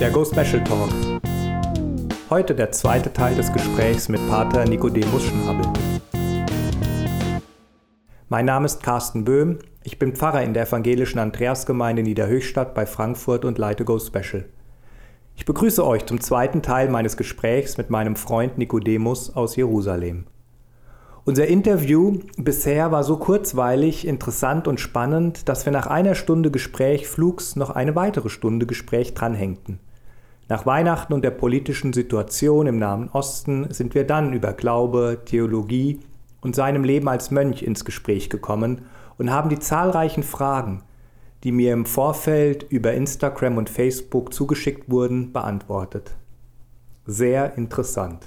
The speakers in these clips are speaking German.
Der Go Special Talk. Heute der zweite Teil des Gesprächs mit Pater Nicodemus Schnabel. Mein Name ist Carsten Böhm. Ich bin Pfarrer in der evangelischen Andreasgemeinde Niederhöchstadt bei Frankfurt und leite Go Special. Ich begrüße euch zum zweiten Teil meines Gesprächs mit meinem Freund Nicodemus aus Jerusalem. Unser Interview bisher war so kurzweilig, interessant und spannend, dass wir nach einer Stunde Gespräch flugs noch eine weitere Stunde Gespräch dranhängten. Nach Weihnachten und der politischen Situation im Nahen Osten sind wir dann über Glaube, Theologie und seinem Leben als Mönch ins Gespräch gekommen und haben die zahlreichen Fragen, die mir im Vorfeld über Instagram und Facebook zugeschickt wurden, beantwortet. Sehr interessant.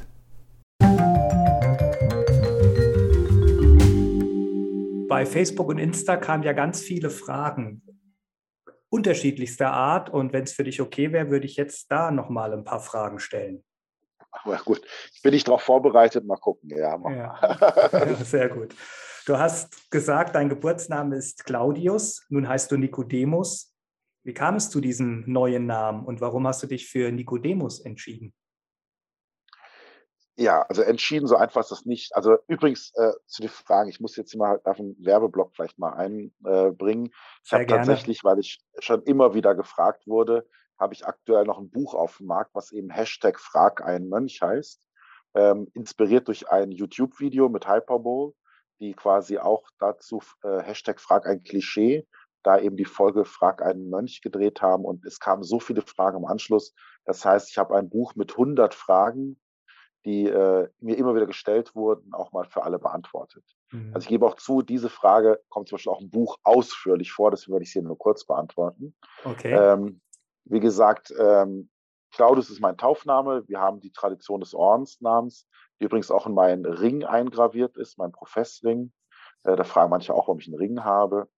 bei Facebook und Insta kamen ja ganz viele Fragen unterschiedlichster Art. Und wenn es für dich okay wäre, würde ich jetzt da nochmal ein paar Fragen stellen. Aber gut, ich bin nicht darauf vorbereitet. Mal gucken. Ja, ja. sehr gut. Du hast gesagt, dein Geburtsname ist Claudius. Nun heißt du Nikodemus. Wie kam es zu diesem neuen Namen und warum hast du dich für Nikodemus entschieden? Ja, also entschieden, so einfach ist das nicht. Also übrigens äh, zu den Fragen, ich muss jetzt mal auf den Werbeblock vielleicht mal einbringen. Äh, ich habe tatsächlich, weil ich schon immer wieder gefragt wurde, habe ich aktuell noch ein Buch auf dem Markt, was eben Hashtag Frag einen Mönch heißt. Ähm, inspiriert durch ein YouTube-Video mit Hyperbole, die quasi auch dazu äh, Hashtag Frag ein Klischee, da eben die Folge Frag einen Mönch gedreht haben und es kamen so viele Fragen im Anschluss. Das heißt, ich habe ein Buch mit 100 Fragen die äh, mir immer wieder gestellt wurden, auch mal für alle beantwortet. Mhm. Also ich gebe auch zu, diese Frage kommt zum Beispiel auch im Buch ausführlich vor, deswegen würde ich sie nur kurz beantworten. Okay. Ähm, wie gesagt, ähm, Claudius ist mein Taufname. Wir haben die Tradition des Ordensnamens, die übrigens auch in meinen Ring eingraviert ist, mein Professring. Äh, da fragen manche auch, warum ich einen Ring habe.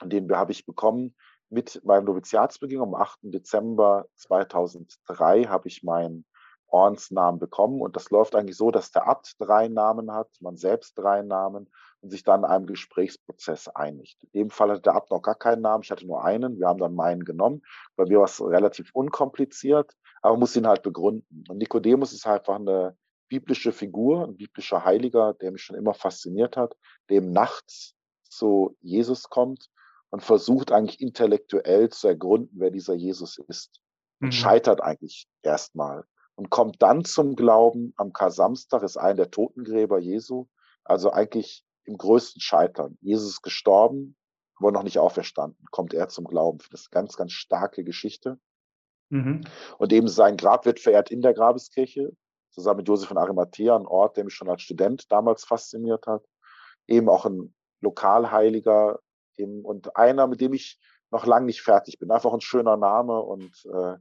Und den habe ich bekommen mit meinem Noviziatsbeginn am 8. Dezember 2003 habe ich meinen Ordensnamen bekommen. Und das läuft eigentlich so, dass der Abt drei Namen hat, man selbst drei Namen und sich dann in einem Gesprächsprozess einigt. In dem Fall hatte der Abt noch gar keinen Namen, ich hatte nur einen. Wir haben dann meinen genommen. Bei mir war es relativ unkompliziert, aber man muss ihn halt begründen. Und Nikodemus ist halt einfach eine biblische Figur, ein biblischer Heiliger, der mich schon immer fasziniert hat, dem nachts zu Jesus kommt und versucht eigentlich intellektuell zu ergründen, wer dieser Jesus ist. Und mhm. scheitert eigentlich erstmal und kommt dann zum Glauben am Kar-Samstag, ist einer der Totengräber Jesu, also eigentlich im größten Scheitern. Jesus ist gestorben, aber noch nicht auferstanden, kommt er zum Glauben. Das ist eine ganz, ganz starke Geschichte. Mhm. Und eben sein Grab wird verehrt in der Grabeskirche, zusammen mit Josef von Arimathea, ein Ort, der mich schon als Student damals fasziniert hat. Eben auch ein Lokalheiliger eben, und einer, mit dem ich noch lange nicht fertig bin. Einfach ein schöner Name und äh,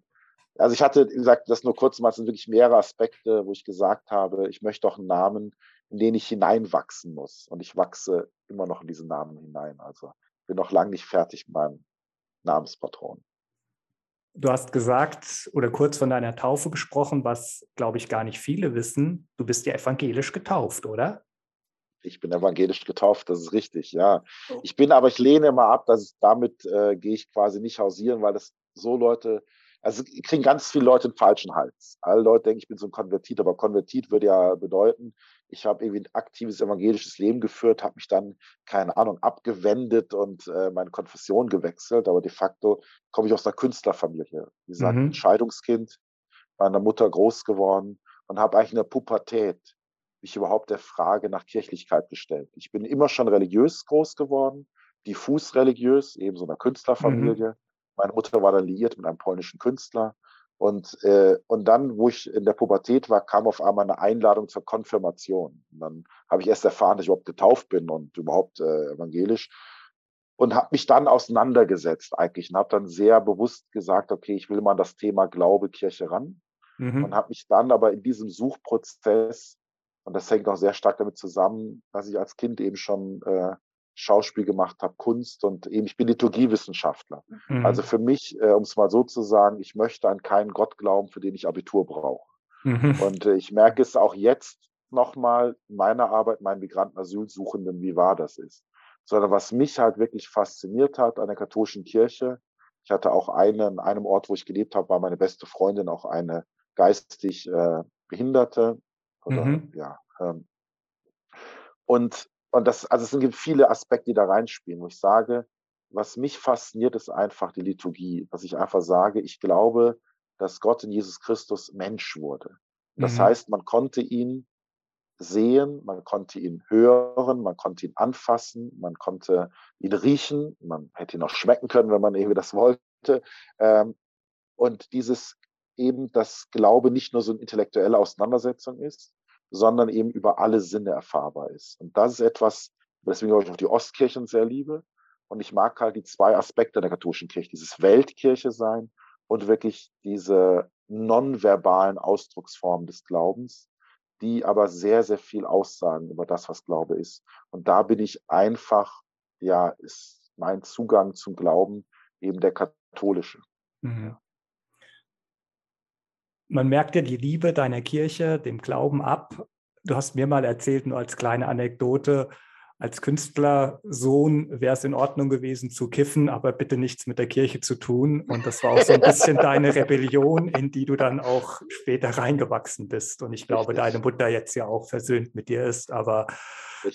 also ich hatte, wie gesagt, das nur kurz mal, es sind wirklich mehrere Aspekte, wo ich gesagt habe, ich möchte auch einen Namen, in den ich hineinwachsen muss. Und ich wachse immer noch in diesen Namen hinein. Also bin noch lange nicht fertig mit meinem Namenspatron. Du hast gesagt oder kurz von deiner Taufe gesprochen, was, glaube ich, gar nicht viele wissen. Du bist ja evangelisch getauft, oder? Ich bin evangelisch getauft, das ist richtig, ja. Oh. Ich bin aber, ich lehne immer ab, dass damit äh, gehe ich quasi nicht hausieren, weil das so Leute also kriegen ganz viele Leute einen falschen Hals. Alle Leute denken, ich bin so ein Konvertit, aber Konvertit würde ja bedeuten, ich habe irgendwie ein aktives evangelisches Leben geführt, habe mich dann, keine Ahnung, abgewendet und äh, meine Konfession gewechselt, aber de facto komme ich aus einer Künstlerfamilie. Wie gesagt, mhm. Scheidungskind, meiner Mutter groß geworden und habe eigentlich in der Pubertät mich überhaupt der Frage nach Kirchlichkeit gestellt. Ich bin immer schon religiös groß geworden, diffus religiös, eben so einer mhm. Künstlerfamilie. Mhm meine Mutter war dann liiert mit einem polnischen Künstler. Und, äh, und dann, wo ich in der Pubertät war, kam auf einmal eine Einladung zur Konfirmation. Und dann habe ich erst erfahren, dass ich überhaupt getauft bin und überhaupt äh, evangelisch. Und habe mich dann auseinandergesetzt eigentlich und habe dann sehr bewusst gesagt, okay, ich will mal das Thema Glaube, Kirche ran. Mhm. Und habe mich dann aber in diesem Suchprozess, und das hängt auch sehr stark damit zusammen, dass ich als Kind eben schon äh, Schauspiel gemacht habe, Kunst und eben, ich bin Liturgiewissenschaftler. Mhm. Also für mich, äh, um es mal so zu sagen, ich möchte an keinen Gott glauben, für den ich Abitur brauche. Mhm. Und äh, ich merke es auch jetzt nochmal in meiner Arbeit, meinen Migranten-Asylsuchenden, wie wahr das ist. Sondern was mich halt wirklich fasziniert hat an der katholischen Kirche, Ich hatte auch eine, an einem Ort, wo ich gelebt habe, war meine beste Freundin auch eine geistig äh, Behinderte. Oder, mhm. ja, ähm, und, und das, also es gibt viele Aspekte, die da reinspielen, wo ich sage, was mich fasziniert, ist einfach die Liturgie, dass ich einfach sage, ich glaube, dass Gott in Jesus Christus Mensch wurde. Das mhm. heißt, man konnte ihn sehen, man konnte ihn hören, man konnte ihn anfassen, man konnte ihn riechen, man hätte ihn auch schmecken können, wenn man irgendwie das wollte. Ähm, und dieses eben, dass Glaube nicht nur so eine intellektuelle Auseinandersetzung ist, sondern eben über alle Sinne erfahrbar ist. Und das ist etwas, weswegen ich auch die Ostkirchen sehr liebe. Und ich mag halt die zwei Aspekte der katholischen Kirche, dieses Weltkirche sein und wirklich diese nonverbalen Ausdrucksformen des Glaubens, die aber sehr, sehr viel aussagen über das, was Glaube ist. Und da bin ich einfach, ja, ist mein Zugang zum Glauben eben der katholische. Mhm. Man merkt ja die Liebe deiner Kirche, dem Glauben ab. Du hast mir mal erzählt, nur als kleine Anekdote, als Künstlersohn wäre es in Ordnung gewesen zu kiffen, aber bitte nichts mit der Kirche zu tun. Und das war auch so ein bisschen deine Rebellion, in die du dann auch später reingewachsen bist. Und ich glaube, Richtig. deine Mutter jetzt ja auch versöhnt mit dir ist. Aber.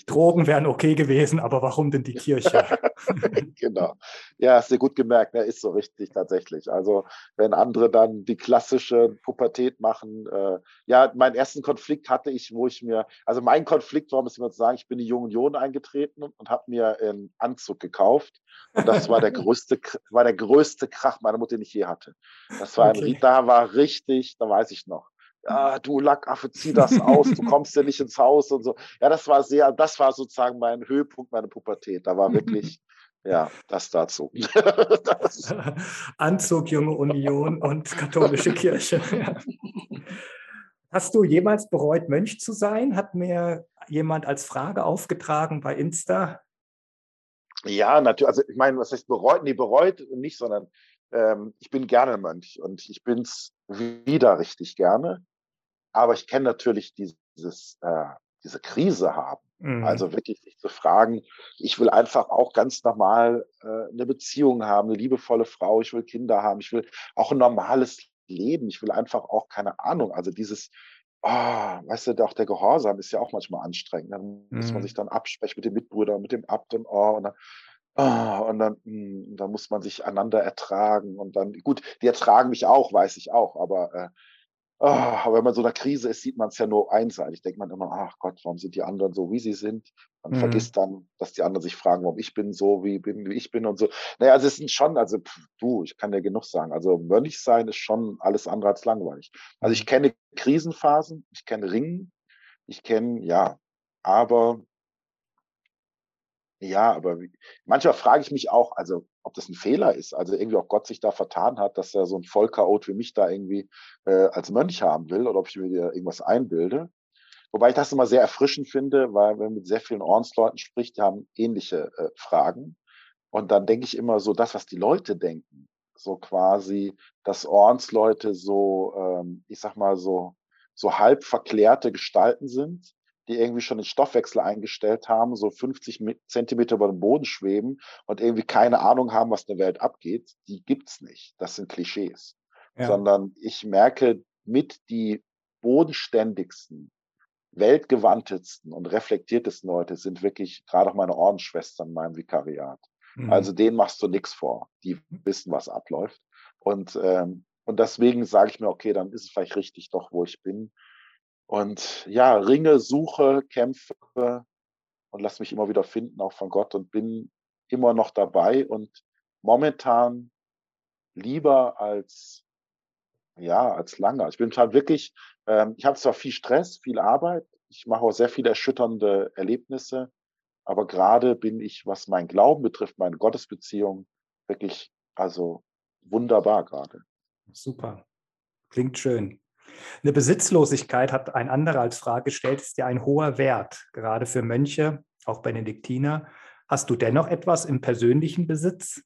Drogen wären okay gewesen, aber warum denn die Kirche? genau. Ja, hast du gut gemerkt, ne? ist so richtig tatsächlich. Also wenn andere dann die klassische Pubertät machen, äh, ja, meinen ersten Konflikt hatte ich, wo ich mir, also mein Konflikt war, muss ich mal sagen, ich bin in die Jungen Union eingetreten und habe mir einen Anzug gekauft. Und das war der größte, war der größte Krach meiner Mutter, den ich je hatte. Das war okay. ein, da war richtig, da weiß ich noch ah, du Lackaffe, zieh das aus, du kommst ja nicht ins Haus und so. Ja, das war sehr, das war sozusagen mein Höhepunkt meiner Pubertät. Da war wirklich, ja, das dazu. das. Anzug, Junge Union und katholische Kirche. Hast du jemals bereut, Mönch zu sein? Hat mir jemand als Frage aufgetragen bei Insta. Ja, natürlich. Also ich meine, was heißt bereut? Nee, bereut nicht, sondern ähm, ich bin gerne Mönch und ich bin es wieder richtig gerne. Aber ich kenne natürlich dieses, äh, diese Krise haben. Mhm. Also wirklich sich zu fragen, ich will einfach auch ganz normal äh, eine Beziehung haben, eine liebevolle Frau, ich will Kinder haben, ich will auch ein normales Leben, ich will einfach auch keine Ahnung, also dieses, oh, weißt du, auch der Gehorsam ist ja auch manchmal anstrengend. Dann mhm. muss man mhm. sich dann absprechen mit den Mitbrüdern, mit dem Abt und oh, und dann, oh, und dann, mh, hm, dann muss man sich einander ertragen und dann, gut, die ertragen mich auch, weiß ich auch, aber äh, Oh, aber wenn man so einer Krise ist, sieht man es ja nur einseitig. Denkt man immer, ach Gott, warum sind die anderen so, wie sie sind? Man mhm. vergisst dann, dass die anderen sich fragen, warum ich bin so, wie, bin, wie ich bin und so. Naja, also es sind schon, also pff, du, ich kann dir genug sagen. Also Mönch sein ist schon alles andere als langweilig. Also ich mhm. kenne Krisenphasen, ich kenne Ringen, ich kenne, ja, aber ja, aber manchmal frage ich mich auch, also ob das ein Fehler ist, also irgendwie auch Gott sich da vertan hat, dass er so ein Vollchaot wie mich da irgendwie äh, als Mönch haben will oder ob ich mir irgendwas einbilde. Wobei ich das immer sehr erfrischend finde, weil wenn man mit sehr vielen Ordensleuten spricht, die haben ähnliche äh, Fragen. Und dann denke ich immer so, das, was die Leute denken, so quasi, dass Ordensleute so, ähm, ich sag mal so, so halb verklärte Gestalten sind, die irgendwie schon den Stoffwechsel eingestellt haben, so 50 Zentimeter über dem Boden schweben und irgendwie keine Ahnung haben, was in der Welt abgeht, die gibt's nicht. Das sind Klischees. Ja. Sondern ich merke, mit die bodenständigsten, weltgewandtesten und reflektiertesten Leute sind wirklich gerade auch meine Ordensschwestern in meinem Vikariat. Mhm. Also denen machst du nichts vor. Die wissen, was abläuft. Und, ähm, und deswegen sage ich mir, okay, dann ist es vielleicht richtig doch, wo ich bin. Und ja, ringe, suche, kämpfe und lass mich immer wieder finden, auch von Gott und bin immer noch dabei und momentan lieber als ja, als lange. Ich bin halt wirklich, ähm, ich habe zwar viel Stress, viel Arbeit, ich mache auch sehr viele erschütternde Erlebnisse, aber gerade bin ich, was mein Glauben betrifft, meine Gottesbeziehung, wirklich, also wunderbar gerade. Super. Klingt schön. Eine Besitzlosigkeit hat ein anderer als Frage gestellt, ist ja ein hoher Wert, gerade für Mönche, auch Benediktiner. Hast du dennoch etwas im persönlichen Besitz?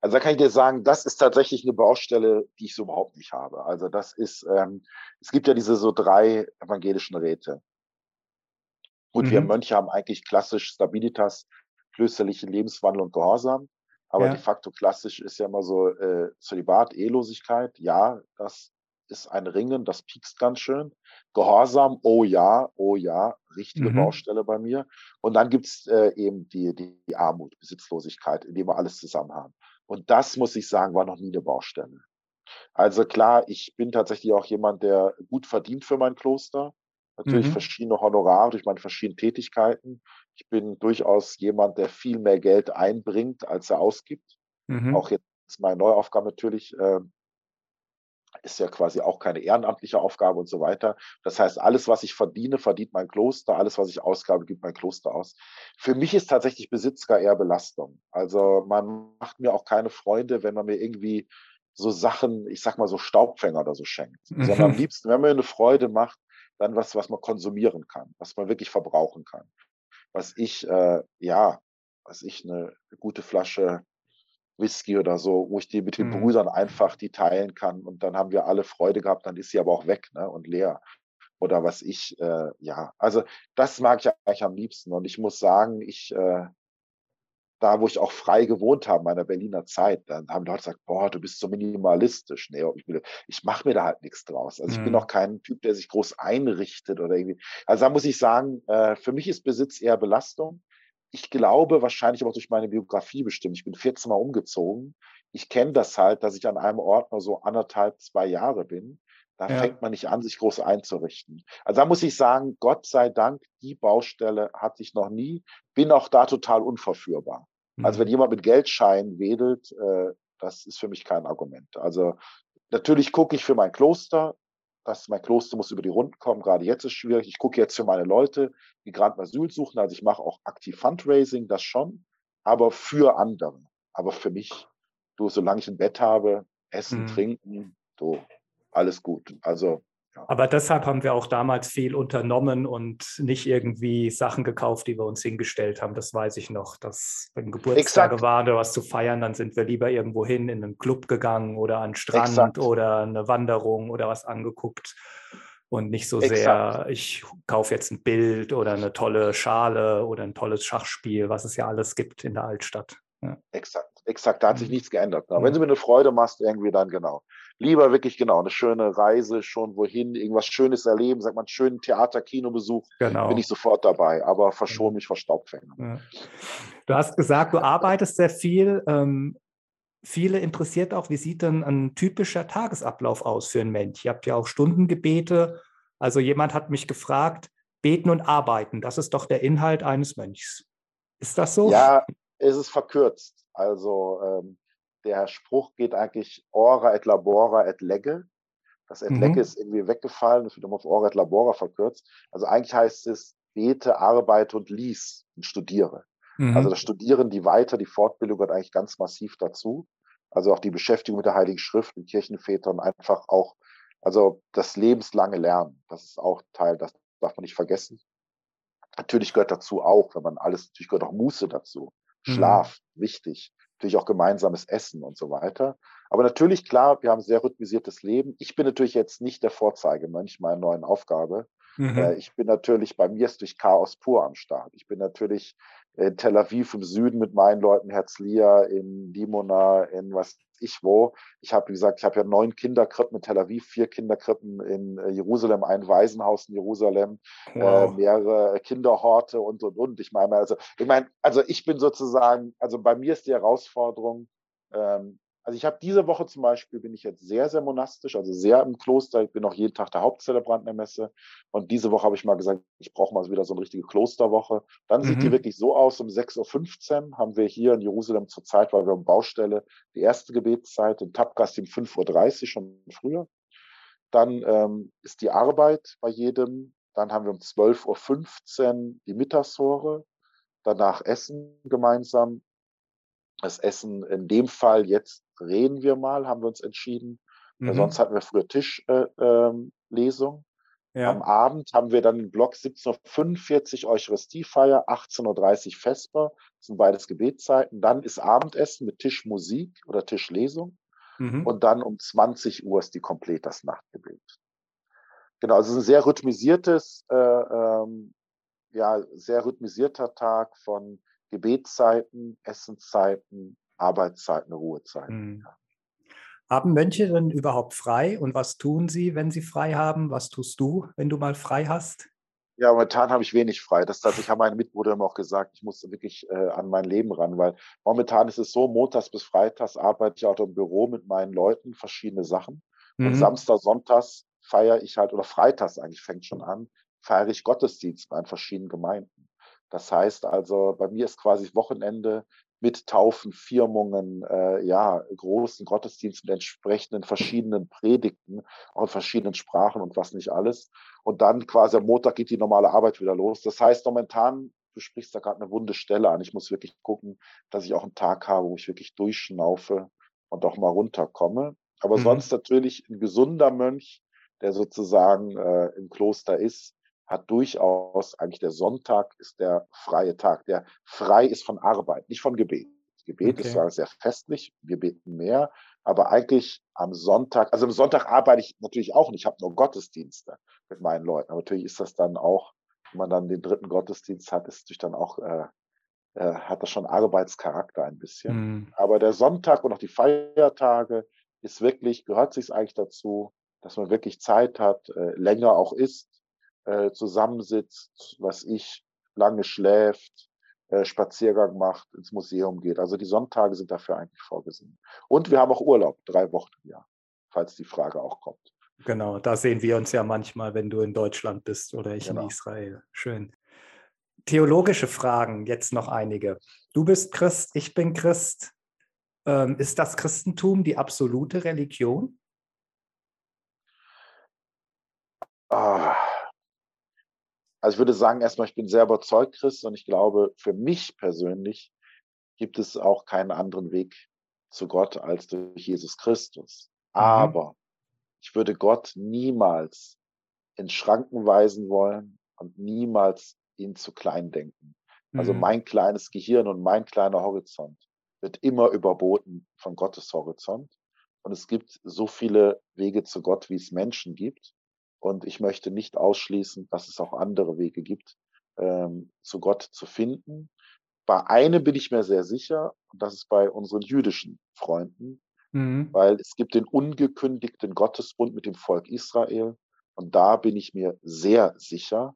Also da kann ich dir sagen, das ist tatsächlich eine Baustelle, die ich so überhaupt nicht habe. Also das ist, ähm, es gibt ja diese so drei evangelischen Räte. Und mhm. wir Mönche haben eigentlich klassisch Stabilitas, klösterlichen Lebenswandel und Gehorsam. Aber ja. de facto klassisch ist ja immer so äh, Zölibat, Ehelosigkeit. Ja, das ist ein Ringen, das piekst ganz schön. Gehorsam, oh ja, oh ja, richtige mhm. Baustelle bei mir. Und dann gibt es äh, eben die, die, die, Armut, Besitzlosigkeit, in dem wir alles zusammen haben. Und das, muss ich sagen, war noch nie eine Baustelle. Also klar, ich bin tatsächlich auch jemand, der gut verdient für mein Kloster. Natürlich mhm. verschiedene Honorare durch meine verschiedenen Tätigkeiten. Ich bin durchaus jemand, der viel mehr Geld einbringt, als er ausgibt. Mhm. Auch jetzt meine neue Aufgabe natürlich, äh, ist ja quasi auch keine ehrenamtliche Aufgabe und so weiter. Das heißt, alles, was ich verdiene, verdient mein Kloster, alles, was ich ausgabe, gibt mein Kloster aus. Für mich ist tatsächlich Besitz gar eher Belastung. Also man macht mir auch keine Freunde, wenn man mir irgendwie so Sachen, ich sag mal so Staubfänger oder so schenkt. Mhm. Sondern am liebsten, wenn man mir eine Freude macht, dann was, was man konsumieren kann, was man wirklich verbrauchen kann. Was ich, äh, ja, was ich eine gute Flasche Whisky oder so, wo ich die mit den mhm. Brüdern einfach die teilen kann und dann haben wir alle Freude gehabt, dann ist sie aber auch weg ne, und leer. Oder was ich, äh, ja, also das mag ich eigentlich am liebsten und ich muss sagen, ich, äh, da wo ich auch frei gewohnt habe, meiner Berliner Zeit, dann haben Leute gesagt, boah, du bist so minimalistisch. Nee, ich, ich mache mir da halt nichts draus. Also mhm. ich bin mhm. auch kein Typ, der sich groß einrichtet oder irgendwie. Also da muss ich sagen, äh, für mich ist Besitz eher Belastung ich glaube, wahrscheinlich aber durch meine Biografie bestimmt. Ich bin 14 Mal umgezogen. Ich kenne das halt, dass ich an einem Ort nur so anderthalb, zwei Jahre bin. Da ja. fängt man nicht an, sich groß einzurichten. Also da muss ich sagen, Gott sei Dank, die Baustelle hatte ich noch nie. Bin auch da total unverführbar. Mhm. Also wenn mhm. jemand mit Geldschein wedelt, äh, das ist für mich kein Argument. Also natürlich gucke ich für mein Kloster, dass mein Kloster muss über die Runden kommen. Gerade jetzt ist es schwierig. Ich gucke jetzt für meine Leute, die gerade Asyl suchen. Also ich mache auch aktiv Fundraising, das schon, aber für andere. Aber für mich, du, solange ich ein Bett habe, Essen, mhm. Trinken, so, alles gut. Also aber deshalb haben wir auch damals viel unternommen und nicht irgendwie Sachen gekauft, die wir uns hingestellt haben. Das weiß ich noch, dass wenn Geburtstage Exakt. waren oder was zu feiern, dann sind wir lieber irgendwo hin in einen Club gegangen oder an den Strand Exakt. oder eine Wanderung oder was angeguckt. Und nicht so Exakt. sehr, ich kaufe jetzt ein Bild oder eine tolle Schale oder ein tolles Schachspiel, was es ja alles gibt in der Altstadt. Ja. Exakt, exakt, da hat sich mhm. nichts geändert. Aber wenn du mir eine Freude machst, irgendwie dann genau lieber wirklich genau eine schöne Reise, schon wohin, irgendwas Schönes erleben, sagt man, schönen Theater, Kinobesuch, genau. bin ich sofort dabei, aber verschon mich vor Staubfängern. Ja. Du hast gesagt, du arbeitest sehr viel. Ähm, viele interessiert auch, wie sieht denn ein typischer Tagesablauf aus für einen Mensch? Ihr habt ja auch Stundengebete. Also jemand hat mich gefragt, beten und arbeiten, das ist doch der Inhalt eines Mönchs. Ist das so? Ja, es ist verkürzt. Also ähm, der Spruch geht eigentlich ora et labora et legge. Das et mhm. legge ist irgendwie weggefallen, das wird immer auf ora et labora verkürzt. Also eigentlich heißt es bete, arbeite und lies und studiere. Mhm. Also das Studieren, die Weiter, die Fortbildung gehört eigentlich ganz massiv dazu. Also auch die Beschäftigung mit der Heiligen Schrift, mit Kirchenvätern, einfach auch, also das lebenslange Lernen, das ist auch Teil, das darf man nicht vergessen. Natürlich gehört dazu auch, wenn man alles, natürlich gehört auch Muße dazu. Mhm. Schlaf, mhm. wichtig natürlich auch gemeinsames Essen und so weiter. Aber natürlich, klar, wir haben ein sehr rhythmisiertes Leben. Ich bin natürlich jetzt nicht der Vorzeigemönch meiner neuen Aufgabe. Mhm. Äh, ich bin natürlich, bei mir ist durch Chaos pur am Start. Ich bin natürlich in Tel Aviv im Süden mit meinen Leuten, Herzliya, in Dimona, in was ich wo. Ich habe, wie gesagt, ich habe ja neun Kinderkrippen in Tel Aviv, vier Kinderkrippen in äh, Jerusalem, ein Waisenhaus in Jerusalem, äh, wow. äh, mehrere Kinderhorte und und und. Ich meine, also ich meine, also ich bin sozusagen, also bei mir ist die Herausforderung, ähm, also ich habe diese Woche zum Beispiel, bin ich jetzt sehr, sehr monastisch, also sehr im Kloster. Ich bin auch jeden Tag der Hauptzelebrant der Messe. Und diese Woche habe ich mal gesagt, ich brauche mal wieder so eine richtige Klosterwoche. Dann mhm. sieht die mhm. wirklich so aus, um 6.15 Uhr haben wir hier in Jerusalem zur Zeit, weil wir um Baustelle die erste Gebetszeit, in Tapgast um 5.30 Uhr, schon früher. Dann ähm, ist die Arbeit bei jedem. Dann haben wir um 12.15 Uhr die Mittagshore. Danach Essen gemeinsam das Essen in dem Fall jetzt reden wir mal, haben wir uns entschieden. Mhm. Sonst hatten wir früher Tischlesung. Äh, ähm, ja. Am Abend haben wir dann Block 17.45 Uhr Eucharistiefeier, 18.30 Uhr Vesper. Das sind beides Gebetszeiten. Dann ist Abendessen mit Tischmusik oder Tischlesung. Mhm. Und dann um 20 Uhr ist die komplett das Nachtgebet. Genau, also es ist ein sehr rhythmisiertes, äh, ähm, ja, sehr rhythmisierter Tag von Gebetszeiten, Essenszeiten, Arbeitszeit, eine Ruhezeit. Mhm. Haben Mönche denn überhaupt frei und was tun sie, wenn sie frei haben? Was tust du, wenn du mal frei hast? Ja, momentan habe ich wenig frei. Das heißt, ich habe meinen Mitbrüdern auch gesagt, ich muss wirklich äh, an mein Leben ran, weil momentan ist es so, montags bis freitags arbeite ich auch im Büro mit meinen Leuten, verschiedene Sachen. Mhm. Und Samstag, Sonntags feiere ich halt, oder freitags eigentlich fängt schon an, feiere ich Gottesdienst bei verschiedenen Gemeinden. Das heißt also, bei mir ist quasi Wochenende mit Taufen, Firmungen, äh, ja, großen Gottesdiensten mit entsprechenden verschiedenen Predigten, auch in verschiedenen Sprachen und was nicht alles. Und dann quasi am Montag geht die normale Arbeit wieder los. Das heißt, momentan, du sprichst da gerade eine wunde Stelle an. Ich muss wirklich gucken, dass ich auch einen Tag habe, wo ich wirklich durchschnaufe und auch mal runterkomme. Aber mhm. sonst natürlich ein gesunder Mönch, der sozusagen äh, im Kloster ist, hat durchaus eigentlich der Sonntag ist der freie Tag, der frei ist von Arbeit, nicht von Gebet. Gebet okay. ist zwar sehr festlich, wir beten mehr, aber eigentlich am Sonntag, also am Sonntag arbeite ich natürlich auch nicht, ich habe nur Gottesdienste mit meinen Leuten. Aber natürlich ist das dann auch, wenn man dann den dritten Gottesdienst hat, ist natürlich dann auch, äh, äh, hat das schon Arbeitscharakter ein bisschen. Mhm. Aber der Sonntag und auch die Feiertage ist wirklich, gehört sich eigentlich dazu, dass man wirklich Zeit hat, äh, länger auch isst, äh, zusammensitzt, was ich, lange schläft, äh, Spaziergang macht, ins Museum geht. Also die Sonntage sind dafür eigentlich vorgesehen. Und wir haben auch Urlaub, drei Wochen im Jahr, falls die Frage auch kommt. Genau, da sehen wir uns ja manchmal, wenn du in Deutschland bist oder ich genau. in Israel. Schön. Theologische Fragen, jetzt noch einige. Du bist Christ, ich bin Christ. Ähm, ist das Christentum die absolute Religion? Ah, also ich würde sagen, erstmal, ich bin sehr überzeugt Christ und ich glaube, für mich persönlich gibt es auch keinen anderen Weg zu Gott als durch Jesus Christus. Mhm. Aber ich würde Gott niemals in Schranken weisen wollen und niemals ihn zu klein denken. Also mhm. mein kleines Gehirn und mein kleiner Horizont wird immer überboten von Gottes Horizont. Und es gibt so viele Wege zu Gott, wie es Menschen gibt. Und ich möchte nicht ausschließen, dass es auch andere Wege gibt, ähm, zu Gott zu finden. Bei einem bin ich mir sehr sicher, und das ist bei unseren jüdischen Freunden, mhm. weil es gibt den ungekündigten Gottesbund mit dem Volk Israel. Und da bin ich mir sehr sicher,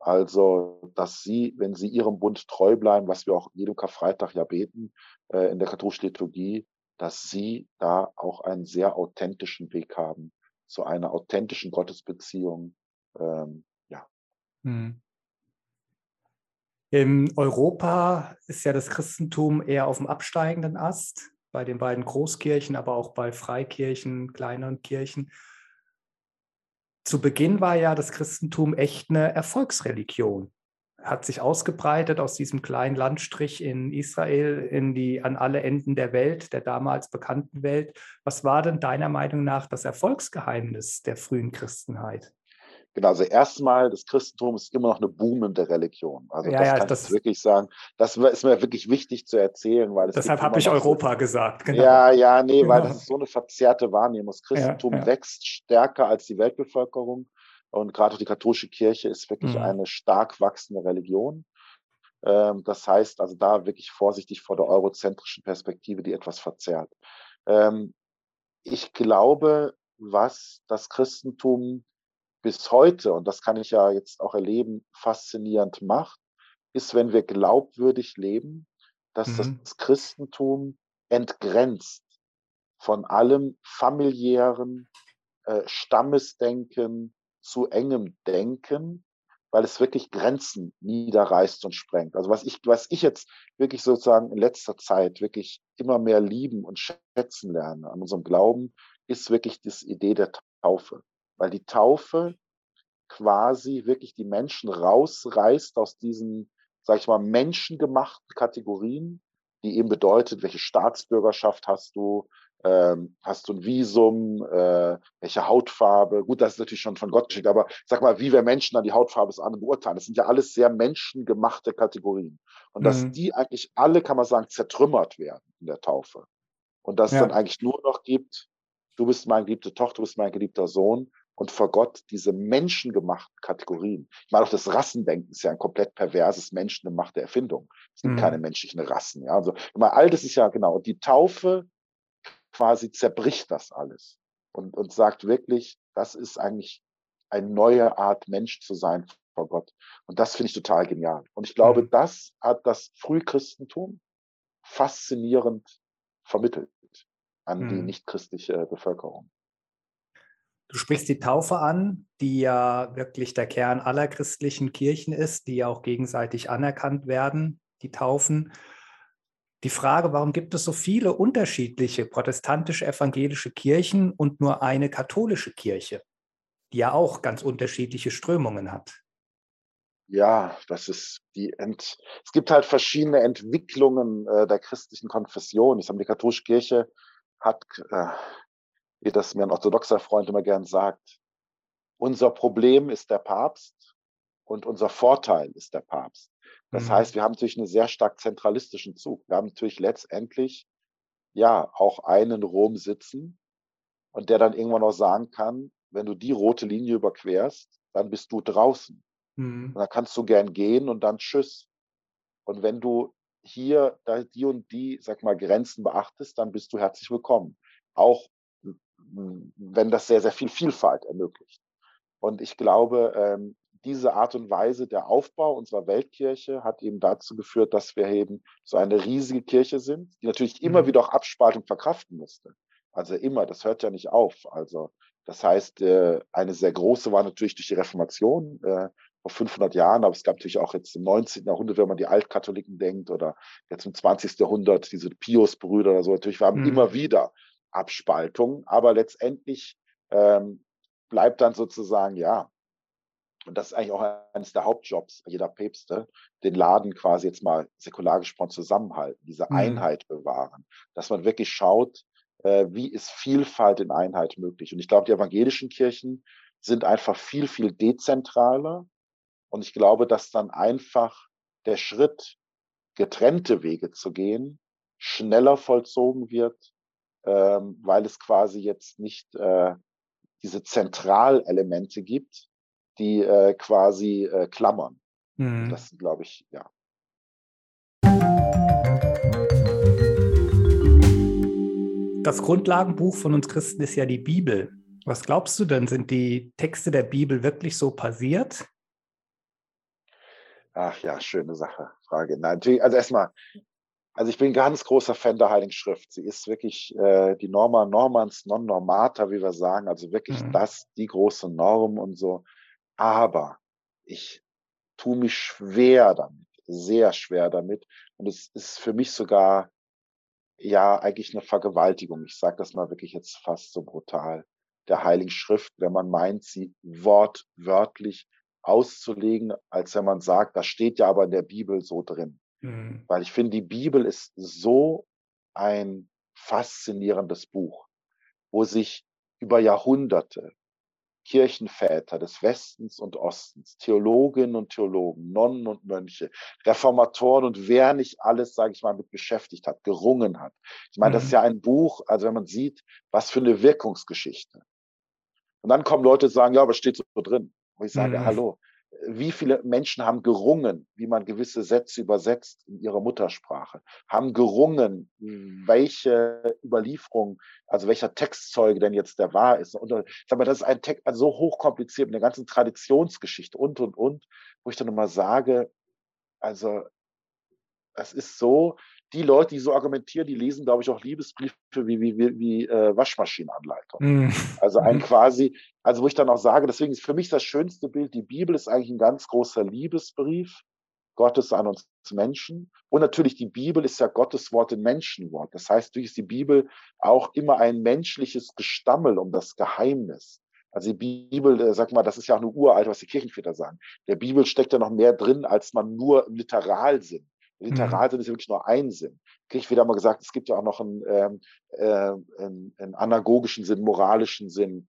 also, dass sie, wenn sie ihrem Bund treu bleiben, was wir auch jedem Karfreitag ja beten äh, in der katholischen Liturgie, dass sie da auch einen sehr authentischen Weg haben zu einer authentischen Gottesbeziehung. Ähm, ja. Hm. In Europa ist ja das Christentum eher auf dem absteigenden Ast, bei den beiden Großkirchen, aber auch bei Freikirchen, kleineren Kirchen. Zu Beginn war ja das Christentum echt eine Erfolgsreligion hat sich ausgebreitet aus diesem kleinen Landstrich in Israel in die, an alle Enden der Welt, der damals bekannten Welt. Was war denn deiner Meinung nach das Erfolgsgeheimnis der frühen Christenheit? Genau, also erstmal, das Christentum ist immer noch eine boomende Religion. Also ja, das ja, kann das, ich wirklich sagen. Das ist mir wirklich wichtig zu erzählen, weil Deshalb habe ich Europa so, gesagt. Genau. Ja, ja, nee, genau. weil das ist so eine verzerrte Wahrnehmung. Das Christentum ja, wächst stärker als die Weltbevölkerung. Und gerade die katholische Kirche ist wirklich mhm. eine stark wachsende Religion. Ähm, das heißt also da wirklich vorsichtig vor der eurozentrischen Perspektive, die etwas verzerrt. Ähm, ich glaube, was das Christentum bis heute, und das kann ich ja jetzt auch erleben, faszinierend macht, ist, wenn wir glaubwürdig leben, dass mhm. das Christentum entgrenzt von allem familiären äh, Stammesdenken, zu engem Denken, weil es wirklich Grenzen niederreißt und sprengt. Also was ich, was ich jetzt wirklich sozusagen in letzter Zeit wirklich immer mehr lieben und schätzen lerne an unserem Glauben, ist wirklich die Idee der Taufe. Weil die Taufe quasi wirklich die Menschen rausreißt aus diesen, sag ich mal, menschengemachten Kategorien, die eben bedeutet, welche Staatsbürgerschaft hast du, ähm, hast du ein Visum, äh, welche Hautfarbe, gut, das ist natürlich schon von Gott geschickt, aber sag mal, wie wir Menschen dann die Hautfarbe des anderen beurteilen, das sind ja alles sehr menschengemachte Kategorien. Und mhm. dass die eigentlich alle, kann man sagen, zertrümmert werden in der Taufe. Und dass ja. es dann eigentlich nur noch gibt, du bist meine geliebte Tochter, du bist mein geliebter Sohn, und vor Gott diese menschengemachten Kategorien. Ich meine, auch das Rassendenken ist ja ein komplett perverses, menschengemachte Erfindung. Es gibt mhm. keine menschlichen Rassen. Ja? Also, immer all das ist ja genau. Und die Taufe quasi zerbricht das alles und, und sagt wirklich, das ist eigentlich eine neue Art Mensch zu sein vor Gott. Und das finde ich total genial. Und ich glaube, mhm. das hat das Frühchristentum faszinierend vermittelt an mhm. die nichtchristliche Bevölkerung. Du sprichst die Taufe an, die ja wirklich der Kern aller christlichen Kirchen ist, die ja auch gegenseitig anerkannt werden, die Taufen. Die Frage, warum gibt es so viele unterschiedliche protestantisch-evangelische Kirchen und nur eine katholische Kirche, die ja auch ganz unterschiedliche Strömungen hat? Ja, das ist die Ent es gibt halt verschiedene Entwicklungen äh, der christlichen Konfession. Ich sage, die katholische Kirche hat äh, wie das mir ein orthodoxer Freund immer gern sagt, unser Problem ist der Papst und unser Vorteil ist der Papst. Das mhm. heißt, wir haben natürlich einen sehr stark zentralistischen Zug. Wir haben natürlich letztendlich ja auch einen Rom sitzen und der dann irgendwann auch sagen kann, wenn du die rote Linie überquerst, dann bist du draußen. Mhm. Und dann kannst du gern gehen und dann tschüss. Und wenn du hier die und die, sag mal, Grenzen beachtest, dann bist du herzlich willkommen. Auch wenn das sehr, sehr viel Vielfalt ermöglicht. Und ich glaube, ähm, diese Art und Weise der Aufbau unserer Weltkirche hat eben dazu geführt, dass wir eben so eine riesige Kirche sind, die natürlich immer mhm. wieder auch Abspaltung verkraften musste. Also immer, das hört ja nicht auf. Also das heißt, äh, eine sehr große war natürlich durch die Reformation äh, vor 500 Jahren, aber es gab natürlich auch jetzt im 19. Jahrhundert, wenn man die Altkatholiken denkt oder jetzt im 20. Jahrhundert diese Pius-Brüder oder so, natürlich waren mhm. immer wieder Abspaltung, aber letztendlich ähm, bleibt dann sozusagen, ja, und das ist eigentlich auch eines der Hauptjobs jeder Päpste, den Laden quasi jetzt mal säkular gesprochen zusammenhalten, diese mhm. Einheit bewahren, dass man wirklich schaut, äh, wie ist Vielfalt in Einheit möglich. Und ich glaube, die evangelischen Kirchen sind einfach viel, viel dezentraler. Und ich glaube, dass dann einfach der Schritt, getrennte Wege zu gehen, schneller vollzogen wird ähm, weil es quasi jetzt nicht äh, diese Zentralelemente gibt, die äh, quasi äh, klammern. Mhm. Das glaube ich, ja. Das Grundlagenbuch von uns Christen ist ja die Bibel. Was glaubst du denn? Sind die Texte der Bibel wirklich so passiert? Ach ja, schöne Sache, Frage. Nein, natürlich, also erstmal, also ich bin ganz großer Fan der Heiligen Schrift. Sie ist wirklich äh, die Norma Normans non normata, wie wir sagen, also wirklich mhm. das, die große Norm und so. Aber ich tue mich schwer damit, sehr schwer damit. Und es ist für mich sogar ja eigentlich eine Vergewaltigung. Ich sage das mal wirklich jetzt fast so brutal. Der Heiligen Schrift, wenn man meint, sie wortwörtlich auszulegen, als wenn man sagt, das steht ja aber in der Bibel so drin. Mhm. Weil ich finde, die Bibel ist so ein faszinierendes Buch, wo sich über Jahrhunderte Kirchenväter des Westens und Ostens, Theologinnen und Theologen, Nonnen und Mönche, Reformatoren und wer nicht alles, sage ich mal, mit beschäftigt hat, gerungen hat. Ich meine, das ist mhm. ja ein Buch, also wenn man sieht, was für eine Wirkungsgeschichte. Und dann kommen Leute und sagen, ja, aber steht so drin. Wo ich sage, mhm. hallo, wie viele Menschen haben gerungen, wie man gewisse Sätze übersetzt in ihrer Muttersprache, haben gerungen, welche Überlieferung, also welcher Textzeuge denn jetzt der wahr ist. Und ich sag mal, das ist ein Text also so hochkompliziert mit der ganzen Traditionsgeschichte und, und, und, wo ich dann immer sage, also, es ist so, die Leute, die so argumentieren, die lesen, glaube ich, auch Liebesbriefe wie, wie, wie, wie äh, Waschmaschinenanleitung. Mm. Also ein mhm. quasi, also wo ich dann auch sage, deswegen ist für mich das schönste Bild, die Bibel ist eigentlich ein ganz großer Liebesbrief Gottes an uns Menschen. Und natürlich die Bibel ist ja Gottes Wort in Menschenwort. Das heißt, durch ist die Bibel auch immer ein menschliches Gestammel um das Geheimnis. Also die Bibel, äh, sag mal, das ist ja auch eine uralt, was die Kirchenväter sagen. Der Bibel steckt ja noch mehr drin, als man nur im Literalsinn Literalsinn mhm. ist wirklich nur ein Sinn. Kriege ich wieder mal gesagt, es gibt ja auch noch einen, ähm, äh, einen, einen anagogischen Sinn, moralischen Sinn,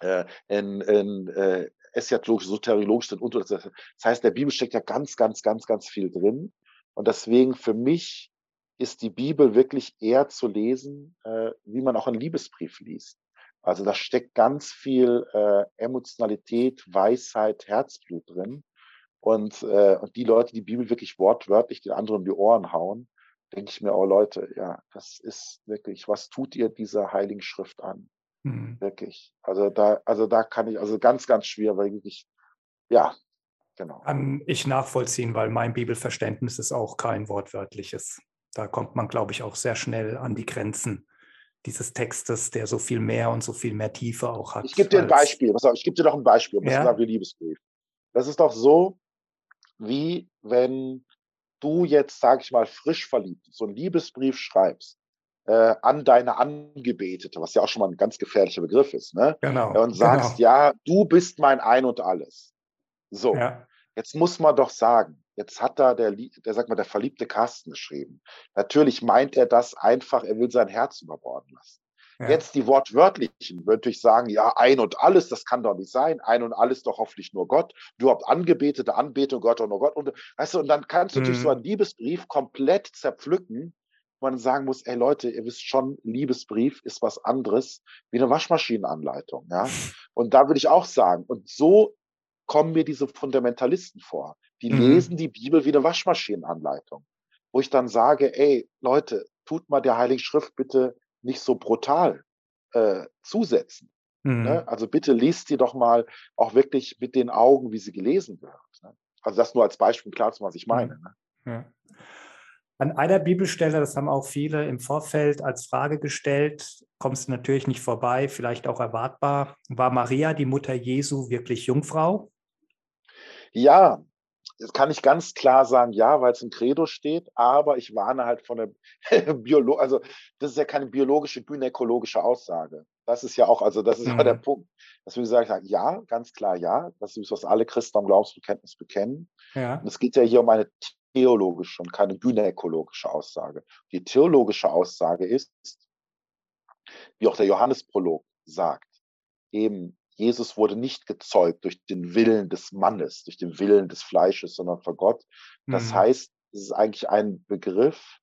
äh, einen, einen äh, eschatologischen, soteriologischen Sinn und das heißt, der Bibel steckt ja ganz, ganz, ganz, ganz viel drin. Und deswegen für mich ist die Bibel wirklich eher zu lesen, äh, wie man auch einen Liebesbrief liest. Also da steckt ganz viel äh, Emotionalität, Weisheit, Herzblut drin. Und, äh, und die Leute, die Bibel wirklich wortwörtlich den anderen um die Ohren hauen, denke ich mir, oh Leute, ja, das ist wirklich, was tut ihr dieser Heiligen Schrift an? Mhm. Wirklich. Also da, also da kann ich, also ganz, ganz schwer, weil wirklich, ja, genau. Kann ich nachvollziehen, weil mein Bibelverständnis ist auch kein wortwörtliches. Da kommt man, glaube ich, auch sehr schnell an die Grenzen dieses Textes, der so viel mehr und so viel mehr Tiefe auch hat. Ich gebe dir ein Beispiel. Pass auf, ich gebe dir doch ein Beispiel. Das ja? ist Liebesbrief. Das ist doch so, wie wenn du jetzt, sag ich mal, frisch verliebt so einen Liebesbrief schreibst äh, an deine Angebetete, was ja auch schon mal ein ganz gefährlicher Begriff ist, ne? Genau. Und sagst, genau. ja, du bist mein Ein und Alles. So. Ja. Jetzt muss man doch sagen, jetzt hat da der, der, sag mal, der verliebte Carsten geschrieben. Natürlich meint er das einfach, er will sein Herz überborden lassen. Ja. Jetzt die wortwörtlichen würde ich sagen, ja, ein und alles, das kann doch nicht sein. Ein und alles doch hoffentlich nur Gott. Du habt angebetete Anbetung Gott und nur Gott. Und, weißt du, und dann kannst du mhm. natürlich so einen Liebesbrief komplett zerpflücken, wo man sagen muss, ey Leute, ihr wisst schon, Liebesbrief ist was anderes wie eine Waschmaschinenanleitung. Ja? Und da würde ich auch sagen, und so kommen mir diese Fundamentalisten vor. Die mhm. lesen die Bibel wie eine Waschmaschinenanleitung. Wo ich dann sage, ey Leute, tut mal der Heiligen Schrift bitte nicht so brutal äh, zusetzen. Ne? Mhm. Ne? Also bitte liest sie doch mal auch wirklich mit den Augen, wie sie gelesen wird. Ne? Also das nur als Beispiel klar zu was ich meine. Ne? Ja. An einer Bibelstelle, das haben auch viele im Vorfeld als Frage gestellt, kommst du natürlich nicht vorbei, vielleicht auch erwartbar. War Maria, die Mutter Jesu, wirklich Jungfrau? Ja, das kann ich ganz klar sagen, ja, weil es im Credo steht, aber ich warne halt von der Biolo also das ist ja keine biologische, gynäkologische Aussage. Das ist ja auch, also das ist mhm. ja der mhm. Punkt. Dass wir gesagt haben, ja, ganz klar ja, das ist, was alle Christen am Glaubensbekenntnis bekennen. Ja. Und es geht ja hier um eine theologische und keine gynäkologische Aussage. Die theologische Aussage ist, wie auch der Johannesprolog sagt, eben Jesus wurde nicht gezeugt durch den Willen des Mannes, durch den Willen des Fleisches, sondern vor Gott. Das mhm. heißt, es ist eigentlich ein Begriff,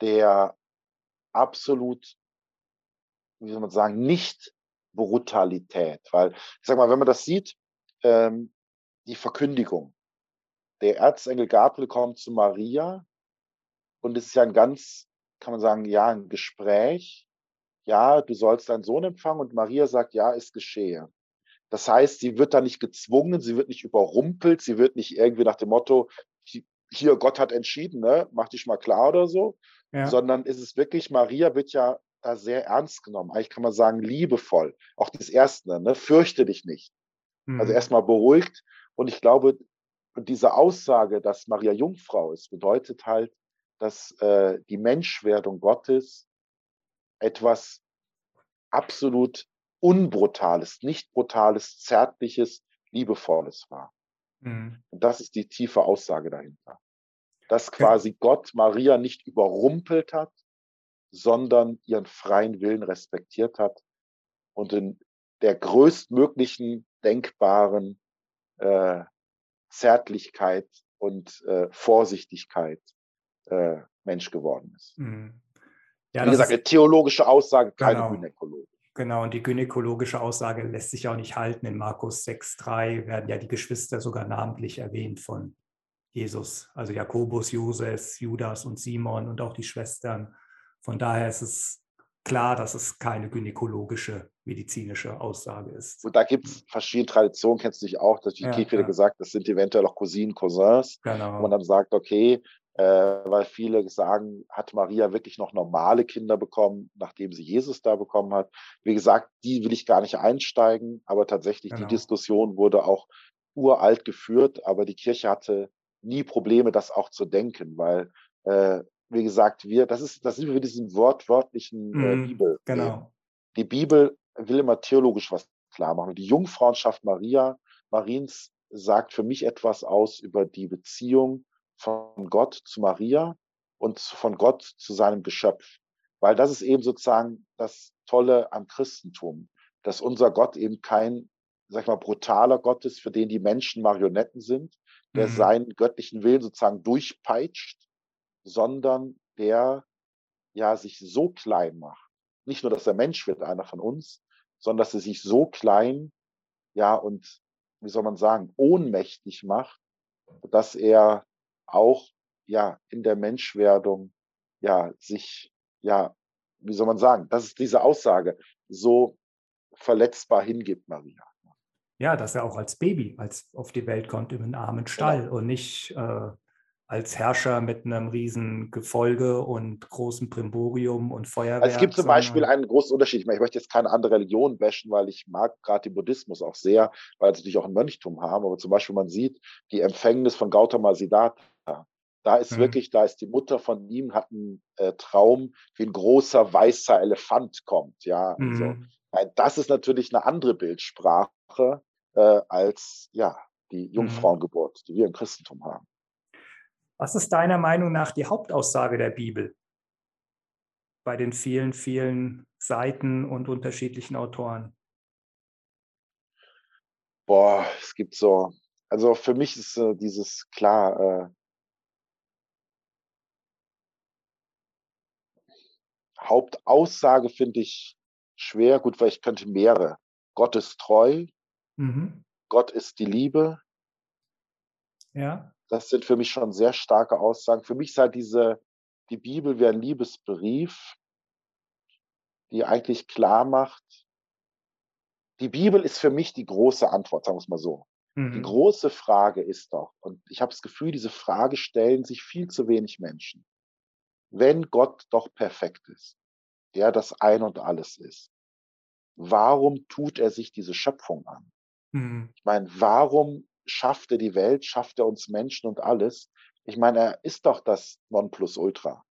der absolut, wie soll man sagen, nicht Brutalität, weil ich sag mal, wenn man das sieht, ähm, die Verkündigung. Der Erzengel Gabriel kommt zu Maria und es ist ja ein ganz, kann man sagen, ja, ein Gespräch, ja, du sollst deinen Sohn empfangen und Maria sagt, ja, es geschehe. Das heißt, sie wird da nicht gezwungen, sie wird nicht überrumpelt, sie wird nicht irgendwie nach dem Motto, hier, Gott hat entschieden, ne, mach dich mal klar oder so, ja. sondern ist es wirklich, Maria wird ja da sehr ernst genommen. Eigentlich kann man sagen, liebevoll. Auch das Erste, ne, fürchte dich nicht. Also mhm. Also erstmal beruhigt. Und ich glaube, diese Aussage, dass Maria Jungfrau ist, bedeutet halt, dass äh, die Menschwerdung Gottes etwas absolut Unbrutales, nicht brutales, zärtliches, liebevolles war. Mhm. Und das ist die tiefe Aussage dahinter. Dass quasi ja. Gott Maria nicht überrumpelt hat, sondern ihren freien Willen respektiert hat und in der größtmöglichen denkbaren äh, Zärtlichkeit und äh, Vorsichtigkeit äh, Mensch geworden ist. Mhm. Ja, Wie gesagt, eine theologische Aussage, keine genau, gynäkologische. Genau, und die gynäkologische Aussage lässt sich auch nicht halten. In Markus 6,3 werden ja die Geschwister sogar namentlich erwähnt von Jesus. Also Jakobus, Josef, Judas und Simon und auch die Schwestern. Von daher ist es klar, dass es keine gynäkologische medizinische Aussage ist. Und da gibt es verschiedene Traditionen, kennst du dich auch, dass die ja, Kirche ja. gesagt, das sind eventuell auch Cousinen, Cousins. Genau. Und man dann sagt, okay, äh, weil viele sagen, hat Maria wirklich noch normale Kinder bekommen, nachdem sie Jesus da bekommen hat. Wie gesagt, die will ich gar nicht einsteigen, aber tatsächlich genau. die Diskussion wurde auch uralt geführt, aber die Kirche hatte nie Probleme, das auch zu denken, weil äh, wie gesagt, wir, das ist, das sind wir diesem wortwörtlichen äh, mm, Bibel. Genau. Die Bibel will immer theologisch was klar machen. Die Jungfrauenschaft Maria, Mariens sagt für mich etwas aus über die Beziehung von Gott zu Maria und von Gott zu seinem Geschöpf. Weil das ist eben sozusagen das Tolle am Christentum, dass unser Gott eben kein, sag ich mal, brutaler Gott ist, für den die Menschen Marionetten sind, der mhm. seinen göttlichen Willen sozusagen durchpeitscht, sondern der ja sich so klein macht. Nicht nur, dass er Mensch wird, einer von uns, sondern dass er sich so klein, ja, und wie soll man sagen, ohnmächtig macht, dass er auch ja in der Menschwerdung ja sich ja wie soll man sagen, das ist diese Aussage so verletzbar hingibt Maria. Ja, dass er auch als Baby als auf die Welt kommt im armen Stall genau. und nicht äh, als Herrscher mit einem riesen Gefolge und großem Primborium und Feuerwehr. Also es gibt zum Beispiel einen großen Unterschied. Ich, möchte jetzt keine andere Religion bashen, weil ich mag gerade den Buddhismus auch sehr, weil sie natürlich auch ein Mönchtum haben. Aber zum Beispiel man sieht die Empfängnis von Gautama Siddhartha. Da ist mhm. wirklich, da ist die Mutter von ihm, hat einen äh, Traum, wie ein großer weißer Elefant kommt. Ja, also, mhm. also, das ist natürlich eine andere Bildsprache äh, als ja die mhm. Jungfrauengeburt, die wir im Christentum haben. Was ist deiner Meinung nach die Hauptaussage der Bibel bei den vielen, vielen Seiten und unterschiedlichen Autoren? Boah, es gibt so, also für mich ist äh, dieses klar, äh, Hauptaussage finde ich schwer, gut, weil ich könnte mehrere. Gott ist treu, mhm. Gott ist die Liebe. Ja. Das sind für mich schon sehr starke Aussagen. Für mich ist halt diese, die Bibel wie ein Liebesbrief, die eigentlich klar macht, die Bibel ist für mich die große Antwort, sagen wir es mal so. Mhm. Die große Frage ist doch, und ich habe das Gefühl, diese Frage stellen sich viel zu wenig Menschen. Wenn Gott doch perfekt ist, der das Ein und Alles ist, warum tut er sich diese Schöpfung an? Mhm. Ich meine, warum schafft er die Welt, schafft er uns Menschen und alles. Ich meine, er ist doch das Nonplusultra.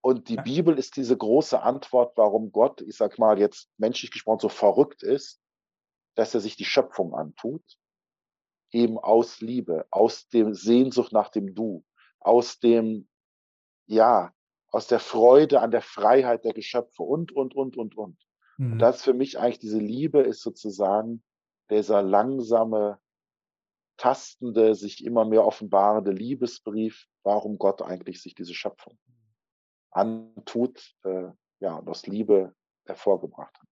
Und die ja. Bibel ist diese große Antwort, warum Gott, ich sag mal jetzt menschlich gesprochen, so verrückt ist, dass er sich die Schöpfung antut, eben aus Liebe, aus dem Sehnsucht nach dem Du, aus dem, ja, aus der Freude an der Freiheit der Geschöpfe und, und, und, und, und. Mhm. Und das für mich eigentlich diese Liebe ist sozusagen dieser langsame, tastende, sich immer mehr offenbarende Liebesbrief, warum Gott eigentlich sich diese Schöpfung antut, äh, ja, und aus Liebe hervorgebracht hat.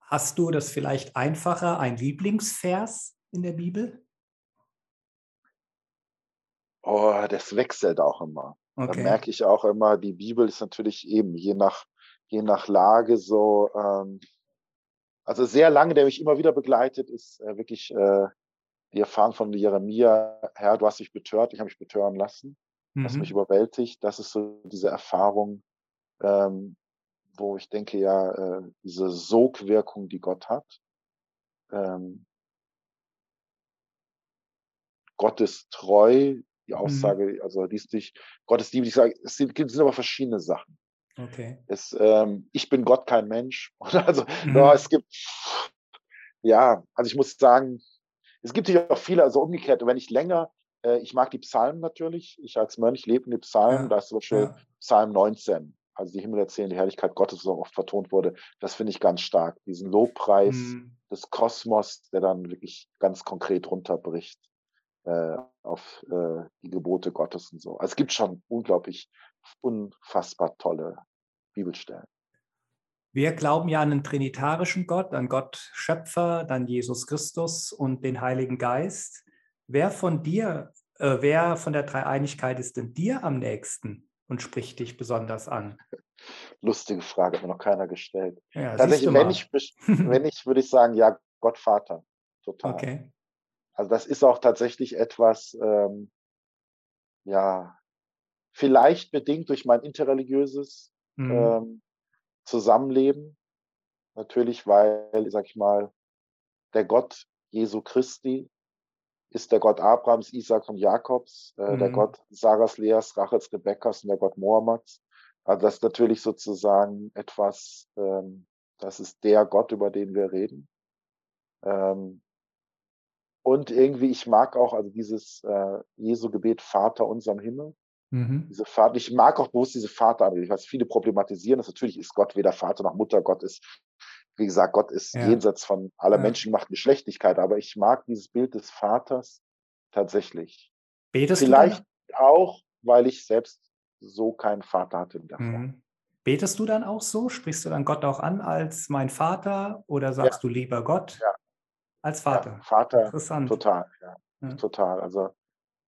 Hast du das vielleicht einfacher, ein Lieblingsvers in der Bibel? Oh, das wechselt auch immer. Okay. Da merke ich auch immer, die Bibel ist natürlich eben je nach, je nach Lage so, ähm, also sehr lange, der mich immer wieder begleitet, ist äh, wirklich äh, die Erfahrung von Jeremia, Herr, du hast dich betört, ich habe mich betören lassen, mhm. hast mich überwältigt. Das ist so diese Erfahrung, ähm, wo ich denke, ja, äh, diese Sogwirkung, die Gott hat. Ähm, Gott ist treu, die mhm. Aussage, mhm. also Gott ist lieb, ich sage, es sind, es sind aber verschiedene Sachen. Okay. Es, ähm, ich bin Gott kein Mensch. also mhm. ja, es gibt, ja, also ich muss sagen, es gibt hier auch viele, also umgekehrt, wenn ich länger, äh, ich mag die Psalmen natürlich, ich als Mönch lebe in den Psalmen, ja. da ist zum Beispiel ja. Psalm 19, also die Himmel erzählen die Herrlichkeit Gottes, so oft vertont wurde, das finde ich ganz stark, diesen Lobpreis mhm. des Kosmos, der dann wirklich ganz konkret runterbricht äh, auf äh, die Gebote Gottes und so. Also es gibt schon unglaublich, unfassbar tolle Bibelstellen. Wir glauben ja an einen trinitarischen Gott, an Gott Schöpfer, dann Jesus Christus und den Heiligen Geist. Wer von dir, äh, wer von der Dreieinigkeit ist denn dir am nächsten und spricht dich besonders an? Lustige Frage, hat mir noch keiner gestellt. Ja, Tatsächlich, wenn ich, wenn ich, würde ich sagen, ja, Gott Vater. Total. Okay. Also das ist auch tatsächlich etwas, ähm, ja, vielleicht bedingt durch mein interreligiöses mhm. ähm, Zusammenleben. Natürlich, weil, sag ich mal, der Gott Jesu Christi ist der Gott Abrahams, Isaaks und Jakobs, äh, mhm. der Gott Sarahs, Leas, Rachels, Rebekkas und der Gott Mohammeds. Also das ist natürlich sozusagen etwas, ähm, das ist der Gott, über den wir reden. Ähm, und irgendwie, ich mag auch also dieses äh, Jesu-Gebet Vater unserem Himmel. Mhm. Diese Vater, ich mag auch bewusst diese Vateranrede, was viele problematisieren. Das natürlich ist Gott weder Vater noch Mutter. Gott ist, wie gesagt, Gott ist ja. jenseits von aller ja. menschengemachten Geschlechtlichkeit. Aber ich mag dieses Bild des Vaters tatsächlich. Betest Vielleicht auch, weil ich selbst so keinen Vater hatte. Mhm. Betest du dann auch so? Sprichst du dann Gott auch an als mein Vater oder sagst ja. du lieber Gott ja. als Vater? Vater, Interessant. total, ja. total. Also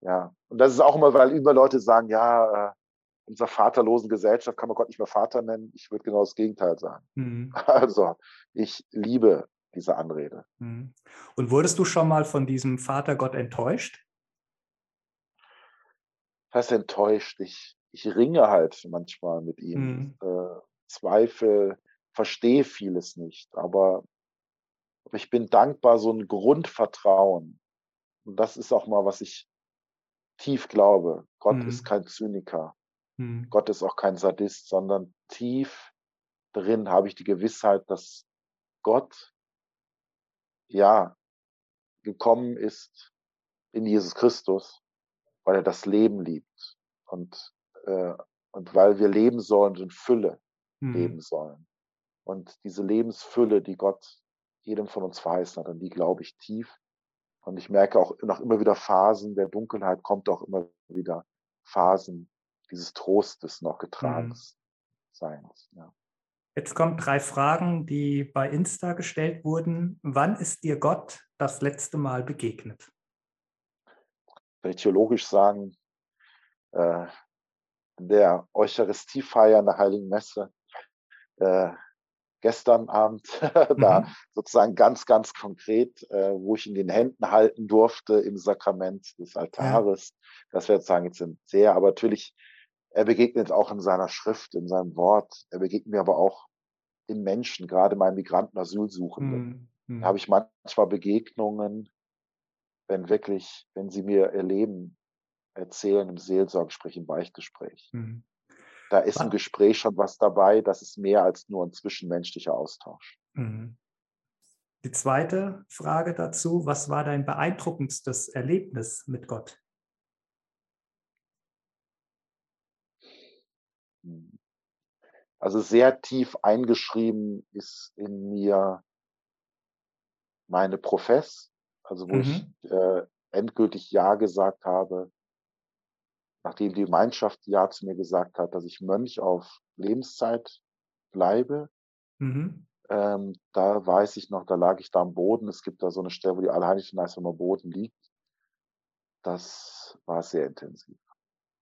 ja, und das ist auch immer, weil über Leute sagen, ja, äh, unserer vaterlosen Gesellschaft kann man Gott nicht mehr Vater nennen. Ich würde genau das Gegenteil sagen. Mhm. Also ich liebe diese Anrede. Mhm. Und wurdest du schon mal von diesem Vater Gott enttäuscht? Das enttäuscht. Ich, ich ringe halt manchmal mit ihm. Mhm. Äh, Zweifel, verstehe vieles nicht, aber ich bin dankbar, so ein Grundvertrauen. Und das ist auch mal, was ich tief glaube. Gott mhm. ist kein Zyniker. Mhm. Gott ist auch kein Sadist, sondern tief drin habe ich die Gewissheit, dass Gott ja gekommen ist in Jesus Christus, weil er das Leben liebt und, äh, und weil wir leben sollen und in Fülle mhm. leben sollen. Und diese Lebensfülle, die Gott jedem von uns verheißen hat, an die glaube ich tief. Und ich merke auch noch immer wieder Phasen der Dunkelheit, kommt auch immer wieder Phasen dieses Trostes noch getragens mhm. Seins. Ja. Jetzt kommen drei Fragen, die bei Insta gestellt wurden. Wann ist dir Gott das letzte Mal begegnet? Kann ich theologisch sagen, äh, der Eucharistiefeier in der Heiligen Messe äh, gestern Abend, da mhm. sozusagen ganz, ganz konkret, äh, wo ich in den Händen halten durfte im Sakrament des Altares. Ja. Das wäre sozusagen jetzt sehr, aber natürlich er begegnet auch in seiner Schrift, in seinem Wort. Er begegnet mir aber auch in Menschen, gerade meinen Migranten, Asylsuchenden. Mhm. Da habe ich manchmal Begegnungen, wenn wirklich, wenn sie mir ihr Leben erzählen im Seelsorgegespräch, im Beichtgespräch. Mhm. Da ist im Gespräch schon was dabei, das ist mehr als nur ein zwischenmenschlicher Austausch. Mhm. Die zweite Frage dazu, was war dein beeindruckendstes Erlebnis mit Gott? Also sehr tief eingeschrieben ist in mir meine Profess, also wo mhm. ich äh, endgültig Ja gesagt habe, nachdem die Gemeinschaft Ja zu mir gesagt hat, dass ich Mönch auf Lebenszeit bleibe. Mhm. Ähm, da weiß ich noch, da lag ich da am Boden. Es gibt da so eine Stelle, wo die Allerheilige Schweiz am Boden liegt. Das war sehr intensiv.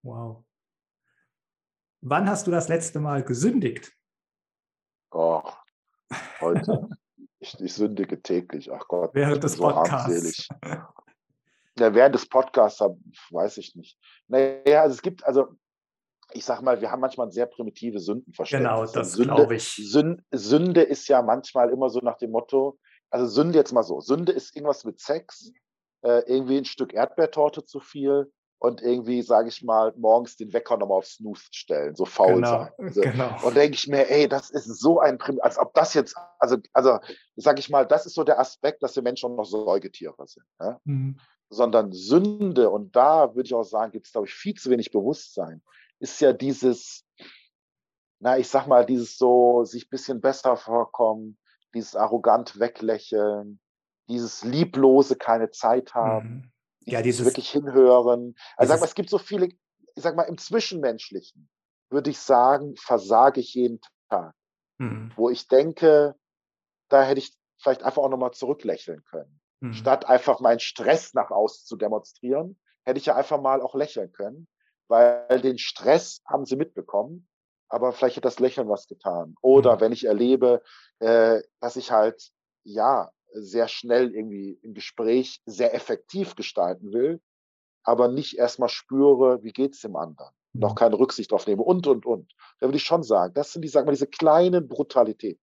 Wow. Wann hast du das letzte Mal gesündigt? Oh, heute. ich, ich, sündige täglich. Ach Gott. Während des so Podcasts. Ja, während des Podcasts weiß ich nicht. Naja, also es gibt, also ich sag mal, wir haben manchmal sehr primitive Sündenverständnis. Genau, das glaube ich. Sünde, Sünde ist ja manchmal immer so nach dem Motto, also Sünde jetzt mal so, Sünde ist irgendwas mit Sex, äh, irgendwie ein Stück Erdbeertorte zu viel, und irgendwie, sage ich mal, morgens den Wecker nochmal auf Snooze stellen, so faul genau, sein. Also, genau. Und denke ich mir, ey, das ist so ein Prim, als ob das jetzt, also, also sage ich mal, das ist so der Aspekt, dass wir Menschen noch Säugetiere sind. Ja? Mhm. Sondern Sünde, und da würde ich auch sagen, gibt es, glaube ich, viel zu wenig Bewusstsein, ist ja dieses, na, ich sag mal, dieses so, sich ein bisschen besser vorkommen, dieses arrogant weglächeln, dieses lieblose keine Zeit haben. Mhm ja, dieses wirklich hinhören. Also sag mal, es gibt so viele, ich sag mal, im Zwischenmenschlichen würde ich sagen, versage ich jeden Tag. Mhm. Wo ich denke, da hätte ich vielleicht einfach auch nochmal zurücklächeln können. Mhm. Statt einfach meinen Stress nach außen zu demonstrieren, hätte ich ja einfach mal auch lächeln können, weil den Stress haben sie mitbekommen, aber vielleicht hat das Lächeln was getan. Oder mhm. wenn ich erlebe, äh, dass ich halt, ja, sehr schnell irgendwie im Gespräch sehr effektiv gestalten will, aber nicht erstmal spüre, wie geht es dem anderen, noch mhm. keine Rücksicht drauf nehme und, und, und. Da würde ich schon sagen, das sind die, sag mal, diese kleinen Brutalitäten.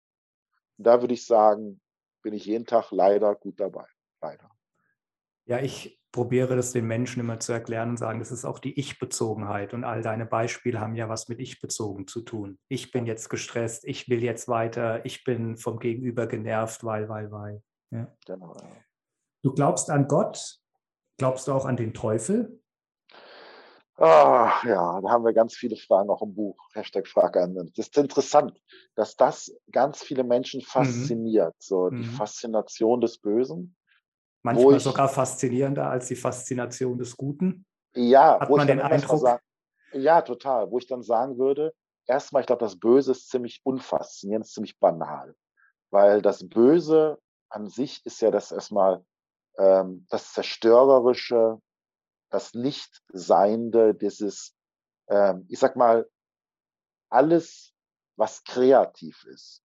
Da würde ich sagen, bin ich jeden Tag leider gut dabei. Leider. Ja, ich probiere das den Menschen immer zu erklären und sagen, das ist auch die Ich-Bezogenheit. Und all deine Beispiele haben ja was mit Ich-bezogen zu tun. Ich bin jetzt gestresst, ich will jetzt weiter, ich bin vom Gegenüber genervt, weil, weil, weil. Ja. Genau. Du glaubst an Gott? Glaubst du auch an den Teufel? Oh, ja, da haben wir ganz viele Fragen auch im Buch. Hashtag Frage an. Das ist interessant, dass das ganz viele Menschen mhm. fasziniert. Mhm. So die mhm. Faszination des Bösen. Manchmal ich, sogar faszinierender als die Faszination des Guten. Ja, hat man den Eindruck. Sagen, ja, total. Wo ich dann sagen würde, erstmal, ich glaube, das Böse ist ziemlich unfaszinierend, ist ziemlich banal. Weil das Böse an sich ist ja das erstmal ähm, das Zerstörerische, das Nichtseiende, dieses, ähm, ich sag mal, alles, was kreativ ist.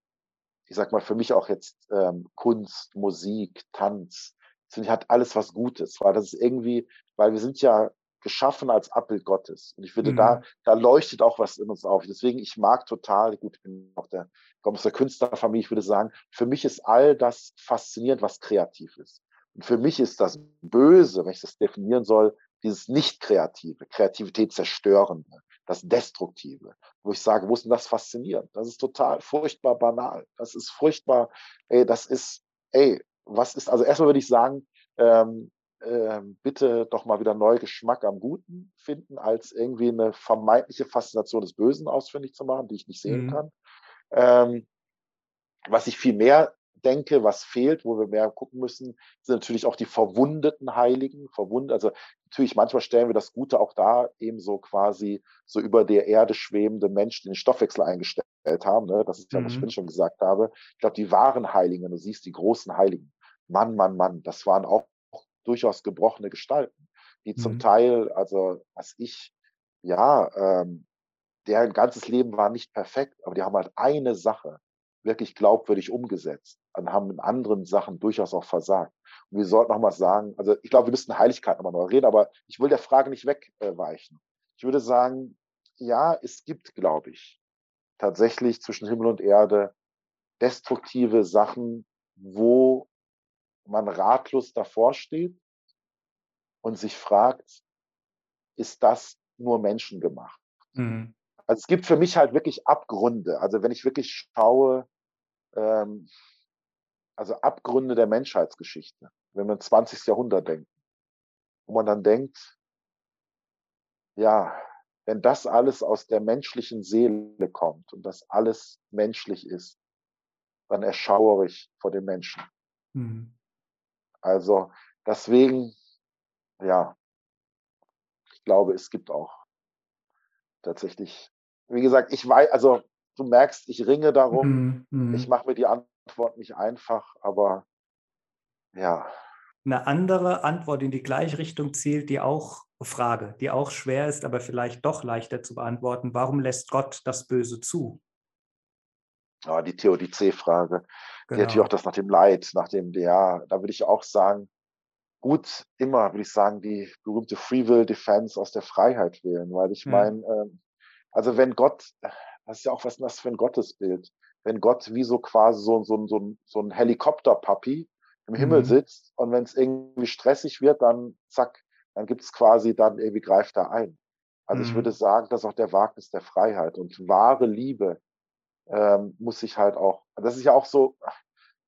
Ich sag mal, für mich auch jetzt ähm, Kunst, Musik, Tanz, das hat alles was Gutes, weil das ist irgendwie, weil wir sind ja geschaffen als Abbild Gottes. Und ich finde, mhm. da, da leuchtet auch was in uns auf. Deswegen, ich mag total, gut, ich bin auch der, komme aus der Künstlerfamilie, ich würde sagen, für mich ist all das faszinierend, was kreativ ist. Und für mich ist das Böse, wenn ich das definieren soll, dieses Nicht-Kreative, Kreativität zerstörende, das Destruktive, wo ich sage, wo ist denn das faszinierend? Das ist total furchtbar banal. Das ist furchtbar, ey, das ist, ey, was ist, also erstmal würde ich sagen, ähm, ähm, bitte doch mal wieder neu Geschmack am Guten finden, als irgendwie eine vermeintliche Faszination des Bösen ausfindig zu machen, die ich nicht sehen mhm. kann. Ähm, was ich viel mehr denke, was fehlt, wo wir mehr gucken müssen, sind natürlich auch die verwundeten Heiligen. Verwund also natürlich manchmal stellen wir das Gute auch da eben so quasi so über der Erde schwebende Menschen, die den Stoffwechsel eingestellt haben. Ne? Das ist ja, was mhm. ich schon gesagt habe. Ich glaube, die wahren Heiligen, du siehst die großen Heiligen. Mann, Mann, Mann, das waren auch durchaus gebrochene Gestalten, die mhm. zum Teil, also was ich, ja, ähm, deren ganzes Leben war nicht perfekt, aber die haben halt eine Sache wirklich glaubwürdig umgesetzt und haben in anderen Sachen durchaus auch versagt. Und wir sollten noch mal sagen, also ich glaube, wir müssen Heiligkeit nochmal neu reden, aber ich will der Frage nicht wegweichen. Ich würde sagen, ja, es gibt, glaube ich, tatsächlich zwischen Himmel und Erde destruktive Sachen, wo man ratlos davor steht und sich fragt, ist das nur menschengemacht? Mhm. Also es gibt für mich halt wirklich Abgründe. Also wenn ich wirklich schaue, ähm, also Abgründe der Menschheitsgeschichte, wenn man 20. Jahrhundert denkt, wo man dann denkt, ja, wenn das alles aus der menschlichen Seele kommt und das alles menschlich ist, dann erschauere ich vor den Menschen. Mhm. Also deswegen, ja, ich glaube, es gibt auch tatsächlich wie gesagt, ich weiß, also du merkst, ich ringe darum. Mm, mm. Ich mache mir die Antwort nicht einfach, aber ja. Eine andere Antwort in die gleiche Richtung zielt, die auch Frage, die auch schwer ist, aber vielleicht doch leichter zu beantworten. Warum lässt Gott das Böse zu? Ja, die Theodizee-Frage. Genau. Die natürlich auch das nach dem Leid, nach dem, ja, da würde ich auch sagen, gut, immer würde ich sagen, die berühmte Free Will Defense aus der Freiheit wählen, weil ich hm. meine, ähm, also wenn Gott, das ist ja auch was das für ein Gottesbild, wenn Gott wie so quasi so, so, so, so ein Helikopterpapi im Himmel mhm. sitzt und wenn es irgendwie stressig wird, dann zack, dann gibt es quasi, dann irgendwie greift er ein. Also mhm. ich würde sagen, das ist auch der Wagnis der Freiheit und wahre Liebe ähm, muss sich halt auch, das ist ja auch so,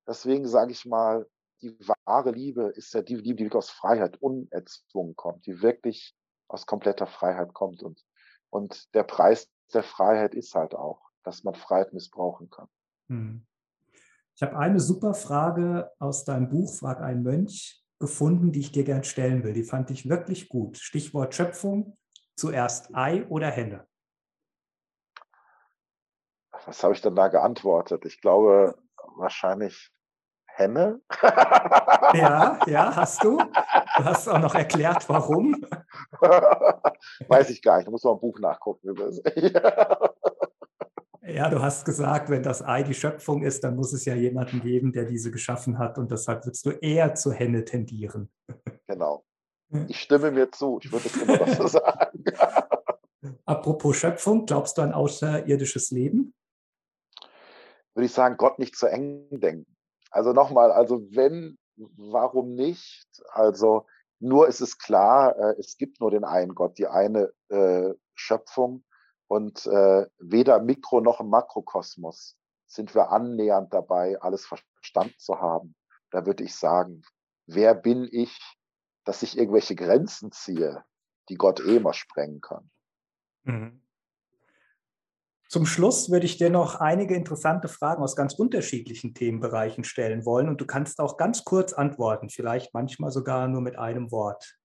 deswegen sage ich mal, die wahre Liebe ist ja die Liebe, die wirklich aus Freiheit unerzwungen kommt, die wirklich aus kompletter Freiheit kommt und und der Preis der Freiheit ist halt auch, dass man Freiheit missbrauchen kann. Hm. Ich habe eine super Frage aus deinem Buch, Frag ein Mönch, gefunden, die ich dir gern stellen will. Die fand ich wirklich gut. Stichwort Schöpfung. Zuerst Ei oder Henne? Was habe ich denn da geantwortet? Ich glaube wahrscheinlich Henne. Ja, ja, hast du. Du hast auch noch erklärt, warum. Weiß ich gar nicht. Da muss man ein Buch nachgucken. Ja, du hast gesagt, wenn das Ei die Schöpfung ist, dann muss es ja jemanden geben, der diese geschaffen hat. Und deshalb würdest du eher zur Henne tendieren. Genau. Ich stimme mir zu. Ich würde es immer noch so sagen. Apropos Schöpfung, glaubst du an außerirdisches Leben? Würde ich sagen, Gott nicht zu eng denken. Also nochmal, also wenn, warum nicht? Also nur ist es klar, äh, es gibt nur den einen Gott, die eine äh, Schöpfung und äh, weder Mikro noch Makrokosmos sind wir annähernd dabei, alles verstanden zu haben. Da würde ich sagen, wer bin ich, dass ich irgendwelche Grenzen ziehe, die Gott eh immer sprengen kann? Mhm. Zum Schluss würde ich dir noch einige interessante Fragen aus ganz unterschiedlichen Themenbereichen stellen wollen und du kannst auch ganz kurz antworten, vielleicht manchmal sogar nur mit einem Wort.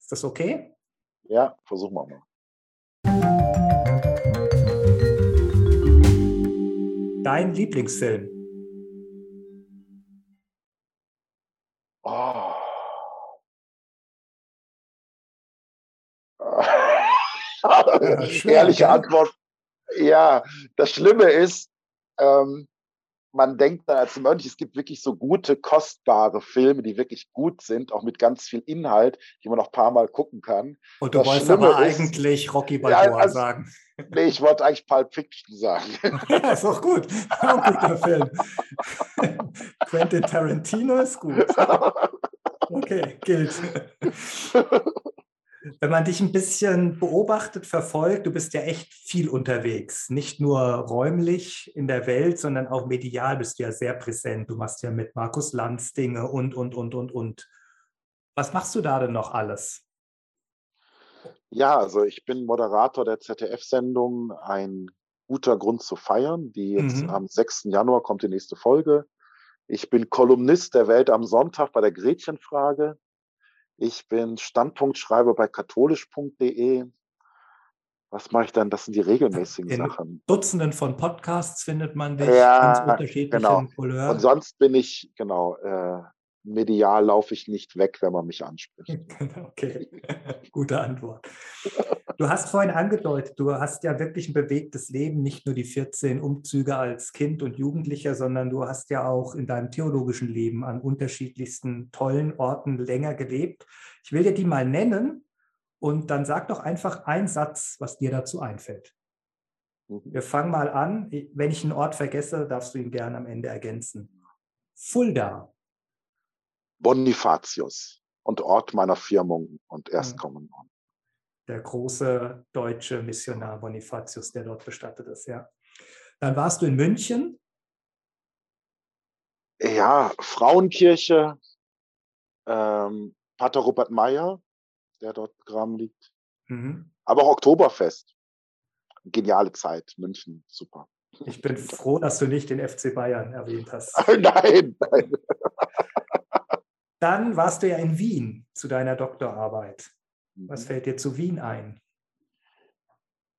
Ist das okay? Ja, versuchen wir mal. Dein Lieblingsfilm? Oh. Ehrliche Antwort. Ja, das Schlimme ist, ähm, man denkt dann als Mönch, es gibt wirklich so gute, kostbare Filme, die wirklich gut sind, auch mit ganz viel Inhalt, die man noch ein paar Mal gucken kann. Und du das wolltest Schlimme aber ist, eigentlich Rocky Balboa ja, also, sagen. Nee, ich wollte eigentlich Pulp Fiction sagen. ja, ist auch gut. Auch ein guter Film. Quentin Tarantino ist gut. Okay, gilt wenn man dich ein bisschen beobachtet, verfolgt, du bist ja echt viel unterwegs. Nicht nur räumlich in der Welt, sondern auch medial bist du ja sehr präsent. Du machst ja mit Markus Lanz Dinge und, und, und, und, und. Was machst du da denn noch alles? Ja, also ich bin Moderator der ZDF-Sendung Ein guter Grund zu feiern, die jetzt mhm. am 6. Januar kommt die nächste Folge. Ich bin Kolumnist der Welt am Sonntag bei der Gretchenfrage. Ich bin Standpunktschreiber bei katholisch.de. Was mache ich dann? Das sind die regelmäßigen In Sachen. Dutzenden von Podcasts findet man dich ja, ganz unterschiedlichen genau. Couleur. Und sonst bin ich, genau, äh, medial laufe ich nicht weg, wenn man mich anspricht. okay, gute Antwort. Du hast vorhin angedeutet, du hast ja wirklich ein bewegtes Leben, nicht nur die 14 Umzüge als Kind und Jugendlicher, sondern du hast ja auch in deinem theologischen Leben an unterschiedlichsten tollen Orten länger gelebt. Ich will dir die mal nennen und dann sag doch einfach einen Satz, was dir dazu einfällt. Mhm. Wir fangen mal an. Wenn ich einen Ort vergesse, darfst du ihn gerne am Ende ergänzen. Fulda. Bonifatius und Ort meiner Firmung und Erstkommunion. Der große deutsche Missionar Bonifatius, der dort bestattet ist, ja. Dann warst du in München. Ja, Frauenkirche, ähm, Pater Robert Meyer, der dort begraben liegt. Mhm. Aber auch Oktoberfest. Geniale Zeit, München, super. Ich bin froh, dass du nicht den FC Bayern erwähnt hast. nein, nein. Dann warst du ja in Wien zu deiner Doktorarbeit. Was mhm. fällt dir zu Wien ein?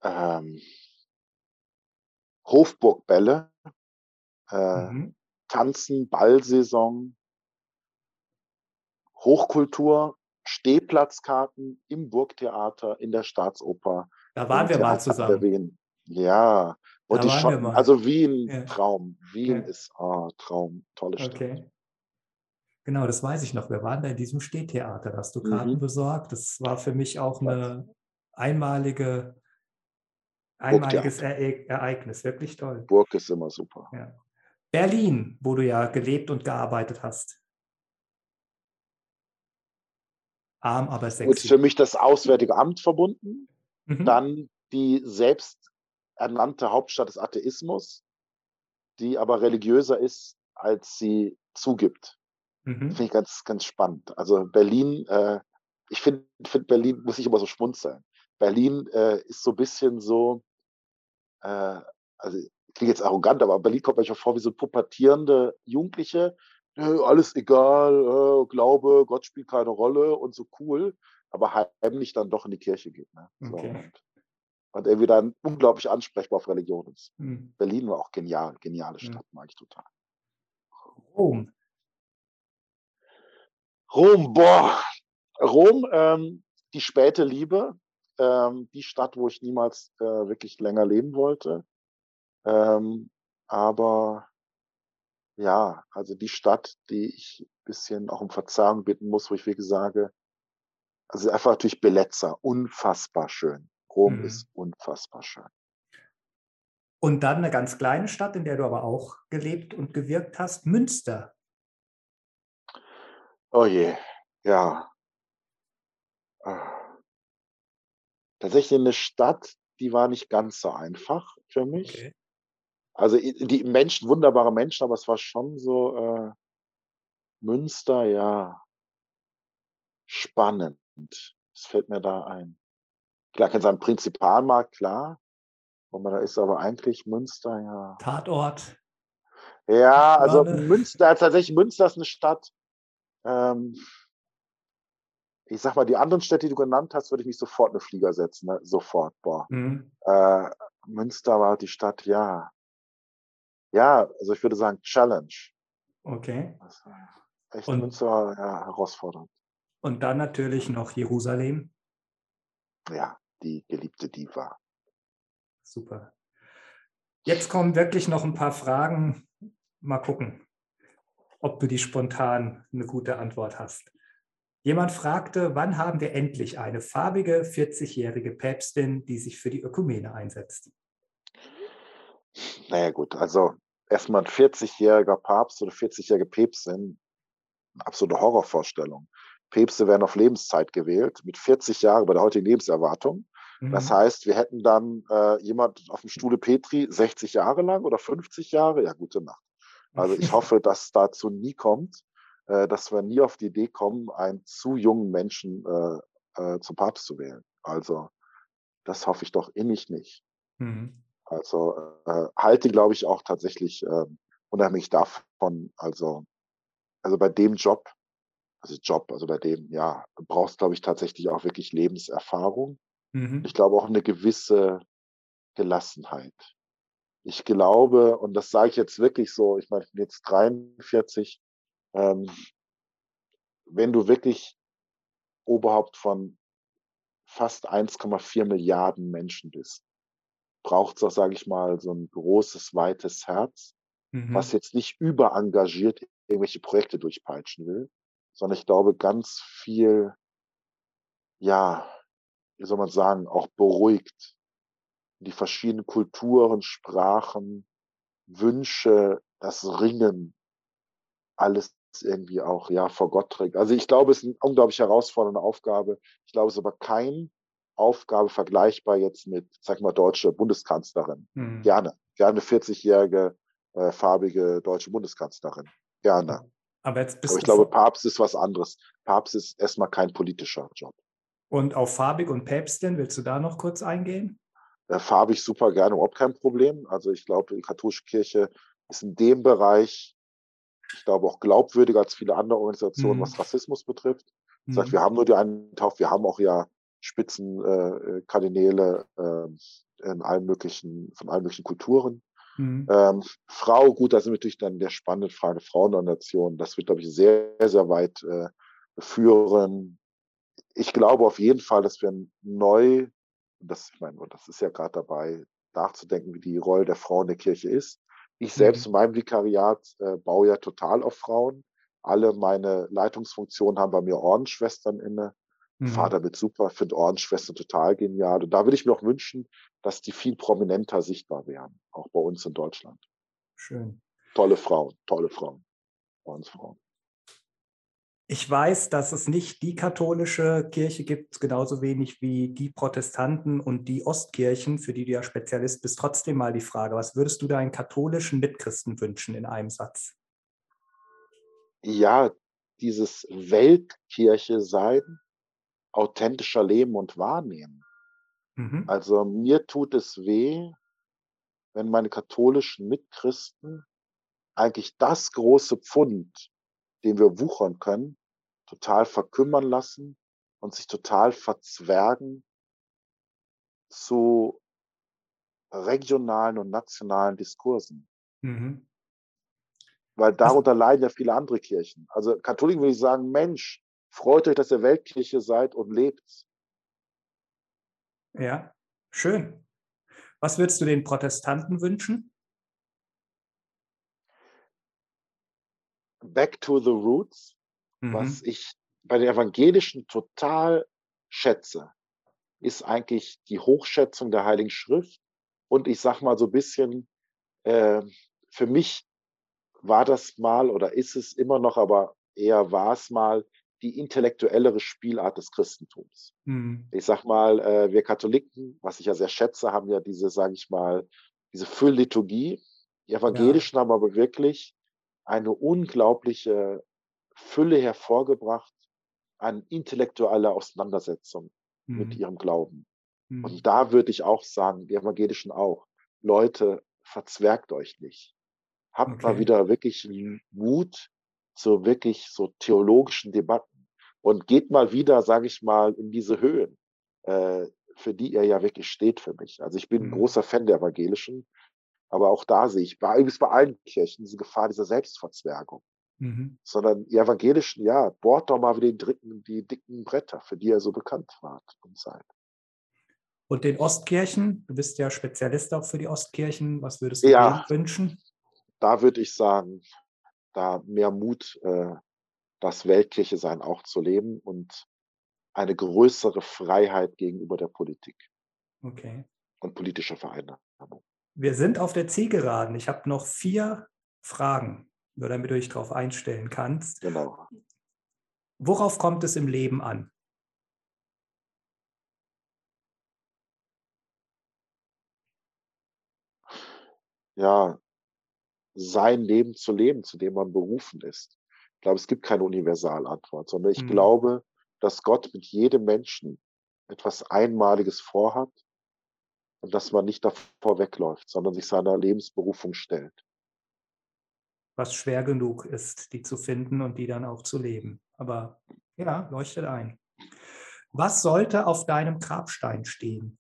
Ähm, Hofburgbälle, äh, mhm. Tanzen, Ballsaison, Hochkultur, Stehplatzkarten im Burgtheater, in der Staatsoper. Da waren wir mal zusammen. Wien. Ja, und ich schon, also Wien, ja. Traum. Wien ja. ist oh, Traum, tolle Stadt. Okay. Genau, das weiß ich noch. Wir waren da in diesem Stehtheater, da hast du Karten mhm. besorgt. Das war für mich auch eine einmalige, einmaliges Ereignis. Wirklich toll. Burg ist immer super. Ja. Berlin, wo du ja gelebt und gearbeitet hast. Arm, aber sexy. Und für mich das Auswärtige Amt verbunden. Mhm. Dann die selbst ernannte Hauptstadt des Atheismus, die aber religiöser ist, als sie zugibt. Mhm. Finde ich ganz, ganz spannend. Also Berlin, äh, ich finde find Berlin, muss ich immer so schmunzeln. Berlin äh, ist so ein bisschen so, äh, also klingt jetzt arrogant, aber Berlin kommt manchmal vor wie so pubertierende Jugendliche. alles egal, äh, Glaube, Gott spielt keine Rolle und so cool, aber heimlich dann doch in die Kirche geht. Ne? So, okay. und, und irgendwie dann unglaublich ansprechbar auf Religion ist. Mhm. Berlin war auch genial, geniale Stadt, mhm. mag ich total. Rom. Rom, boah, Rom, ähm, die späte Liebe, ähm, die Stadt, wo ich niemals äh, wirklich länger leben wollte. Ähm, aber ja, also die Stadt, die ich ein bisschen auch um Verzeihung bitten muss, wo ich wirklich sage, also einfach natürlich Belezza, unfassbar schön. Rom mhm. ist unfassbar schön. Und dann eine ganz kleine Stadt, in der du aber auch gelebt und gewirkt hast, Münster. Oh je, ja. Ah. Tatsächlich eine Stadt, die war nicht ganz so einfach für mich. Okay. Also die Menschen, wunderbare Menschen, aber es war schon so äh, Münster, ja, spannend. Das fällt mir da ein. Klar, kann sein Prinzipalmarkt, klar. Man da ist, aber eigentlich Münster, ja. Tatort. Ja, also Münster, tatsächlich Münster ist eine Stadt, ähm, ich sag mal, die anderen Städte, die du genannt hast, würde ich mich sofort in eine Flieger setzen. Ne? Sofort, boah. Mhm. Äh, Münster war die Stadt, ja. ja, also ich würde sagen Challenge. Okay. Also echt und, Münster, ja, herausfordernd. Und dann natürlich noch Jerusalem. Ja, die geliebte Diva. Super. Jetzt kommen wirklich noch ein paar Fragen. Mal gucken, ob du die spontan eine gute Antwort hast. Jemand fragte, wann haben wir endlich eine farbige 40-jährige Päpstin, die sich für die Ökumene einsetzt? Naja gut, also erstmal ein 40-jähriger Papst oder 40-jährige Päpstin, eine absolute Horrorvorstellung. Päpste werden auf Lebenszeit gewählt, mit 40 Jahren bei der heutigen Lebenserwartung. Mhm. Das heißt, wir hätten dann äh, jemand auf dem Stuhle Petri 60 Jahre lang oder 50 Jahre. Ja, gute Nacht. Also ich hoffe, dass dazu nie kommt, äh, dass wir nie auf die Idee kommen, einen zu jungen Menschen äh, äh, zum Papst zu wählen. Also das hoffe ich doch innig nicht. Mhm. Also äh, halte, glaube ich, auch tatsächlich äh, unheimlich davon. Also, also bei dem Job, also Job, also bei dem, ja, brauchst, glaube ich, tatsächlich auch wirklich Lebenserfahrung. Mhm. Ich glaube auch eine gewisse Gelassenheit. Ich glaube, und das sage ich jetzt wirklich so, ich meine, ich bin jetzt 43, ähm, wenn du wirklich Oberhaupt von fast 1,4 Milliarden Menschen bist, braucht es auch, sage ich mal, so ein großes, weites Herz, mhm. was jetzt nicht überengagiert irgendwelche Projekte durchpeitschen will, sondern ich glaube, ganz viel, ja, wie soll man sagen, auch beruhigt die verschiedenen Kulturen, Sprachen, Wünsche, das Ringen, alles irgendwie auch ja vor Gott trägt. Also ich glaube, es ist eine unglaublich herausfordernde Aufgabe. Ich glaube, es ist aber kein Aufgabe vergleichbar jetzt mit, sag mal, deutsche Bundeskanzlerin. Mhm. Gerne, gerne 40-jährige äh, farbige deutsche Bundeskanzlerin. Gerne. Aber, jetzt bist aber ich glaube, Papst ist was anderes. Papst ist erstmal kein politischer Job. Und auf farbig und Päpstin, willst du da noch kurz eingehen? Äh, farbig super gerne, überhaupt kein Problem. Also ich glaube, die katholische Kirche ist in dem Bereich, ich glaube, auch glaubwürdiger als viele andere Organisationen, mhm. was Rassismus betrifft. Das heißt, mhm. wir haben nur die einen Taufe, wir haben auch ja Spitzenkardinäle äh, äh, in allen möglichen, von allen möglichen Kulturen. Mhm. Ähm, Frau, gut, da sind wir natürlich dann der spannende Frage Frauennation. Das wird, glaube ich, sehr, sehr weit äh, führen. Ich glaube auf jeden Fall, dass wir neu, das, ich meine, das ist ja gerade dabei, nachzudenken, wie die Rolle der Frau in der Kirche ist. Ich selbst mhm. in meinem Vikariat äh, baue ja total auf Frauen. Alle meine Leitungsfunktionen haben bei mir Ordensschwestern inne. Mhm. Fahre damit super, finde Ordensschwestern total genial. Und da würde ich mir auch wünschen, dass die viel prominenter sichtbar wären, auch bei uns in Deutschland. Schön. Tolle Frauen, tolle Frauen, Ordensfrauen. Ich weiß, dass es nicht die katholische Kirche gibt, genauso wenig wie die Protestanten und die Ostkirchen, für die du ja Spezialist bist. Trotzdem mal die Frage, was würdest du deinen katholischen Mitchristen wünschen in einem Satz? Ja, dieses Weltkirche sein, authentischer leben und wahrnehmen. Mhm. Also mir tut es weh, wenn meine katholischen Mitchristen eigentlich das große Pfund, den wir wuchern können, total verkümmern lassen und sich total verzwergen zu regionalen und nationalen Diskursen. Mhm. Weil darunter leiden ja viele andere Kirchen. Also Katholiken würde ich sagen, Mensch, Freut euch, dass ihr Weltkirche seid und lebt. Ja, schön. Was würdest du den Protestanten wünschen? Back to the roots, mhm. was ich bei den Evangelischen total schätze, ist eigentlich die Hochschätzung der Heiligen Schrift. Und ich sage mal so ein bisschen, äh, für mich war das mal oder ist es immer noch, aber eher war es mal die intellektuellere Spielart des Christentums. Mhm. Ich sag mal, äh, wir Katholiken, was ich ja sehr schätze, haben ja diese, sage ich mal, diese Füllliturgie. Die Evangelischen ja. haben aber wirklich eine unglaubliche Fülle hervorgebracht an intellektueller Auseinandersetzung mhm. mit ihrem Glauben. Mhm. Und da würde ich auch sagen, die Evangelischen auch, Leute, verzwergt euch nicht. Habt okay. mal wieder wirklich Mut, zu wirklich so theologischen Debatten und geht mal wieder, sage ich mal, in diese Höhen, äh, für die er ja wirklich steht für mich. Also ich bin ein mhm. großer Fan der Evangelischen. Aber auch da sehe ich, bei, bei allen Kirchen, diese Gefahr dieser Selbstverzwergung. Mhm. Sondern die evangelischen, ja, bohrt doch mal wieder die, dritten, die dicken Bretter, für die ihr so bekannt wart und seid. Und den Ostkirchen, du bist ja Spezialist auch für die Ostkirchen, was würdest du ja, wünschen? Da würde ich sagen, da mehr Mut, äh, das Weltkirche sein auch zu leben und eine größere Freiheit gegenüber der Politik. Okay. Und politischer Vereinnahmung. Wir sind auf der Zielgeraden. Ich habe noch vier Fragen, nur damit du dich darauf einstellen kannst. Genau. Worauf kommt es im Leben an? Ja, sein Leben zu leben, zu dem man berufen ist. Ich glaube, es gibt keine Universalantwort, sondern ich mhm. glaube, dass Gott mit jedem Menschen etwas Einmaliges vorhat und dass man nicht davor wegläuft, sondern sich seiner Lebensberufung stellt. Was schwer genug ist, die zu finden und die dann auch zu leben. Aber ja, leuchtet ein. Was sollte auf deinem Grabstein stehen?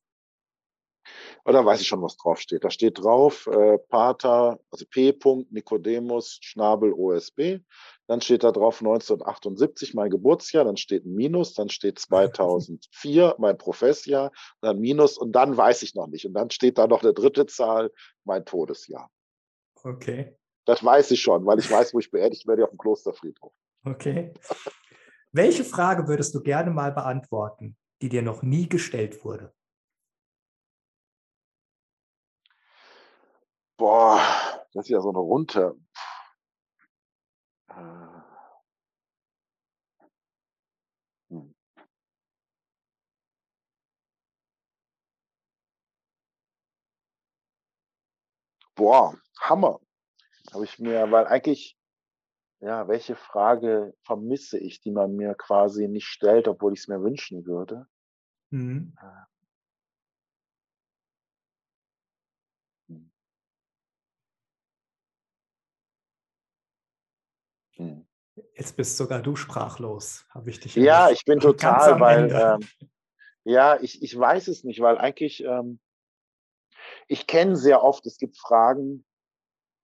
Oder weiß ich schon, was draufsteht. Da steht drauf, äh, Pater, also P. Nicodemus Schnabel OSB. Dann steht da drauf 1978, mein Geburtsjahr. Dann steht ein Minus. Dann steht 2004, mein Professjahr. Dann Minus. Und dann weiß ich noch nicht. Und dann steht da noch eine dritte Zahl, mein Todesjahr. Okay. Das weiß ich schon, weil ich weiß, wo ich beerdigt werde auf dem Klosterfriedhof. Okay. Welche Frage würdest du gerne mal beantworten, die dir noch nie gestellt wurde? Boah, das ist ja so eine runter. Äh. Hm. Boah, Hammer. Habe ich mir, weil eigentlich, ja, welche Frage vermisse ich, die man mir quasi nicht stellt, obwohl ich es mir wünschen würde? Mhm. Jetzt bist sogar du sprachlos, habe ich dich. Ja, ich bin total, weil ähm, ja, ich, ich weiß es nicht, weil eigentlich ähm, ich kenne sehr oft, es gibt Fragen,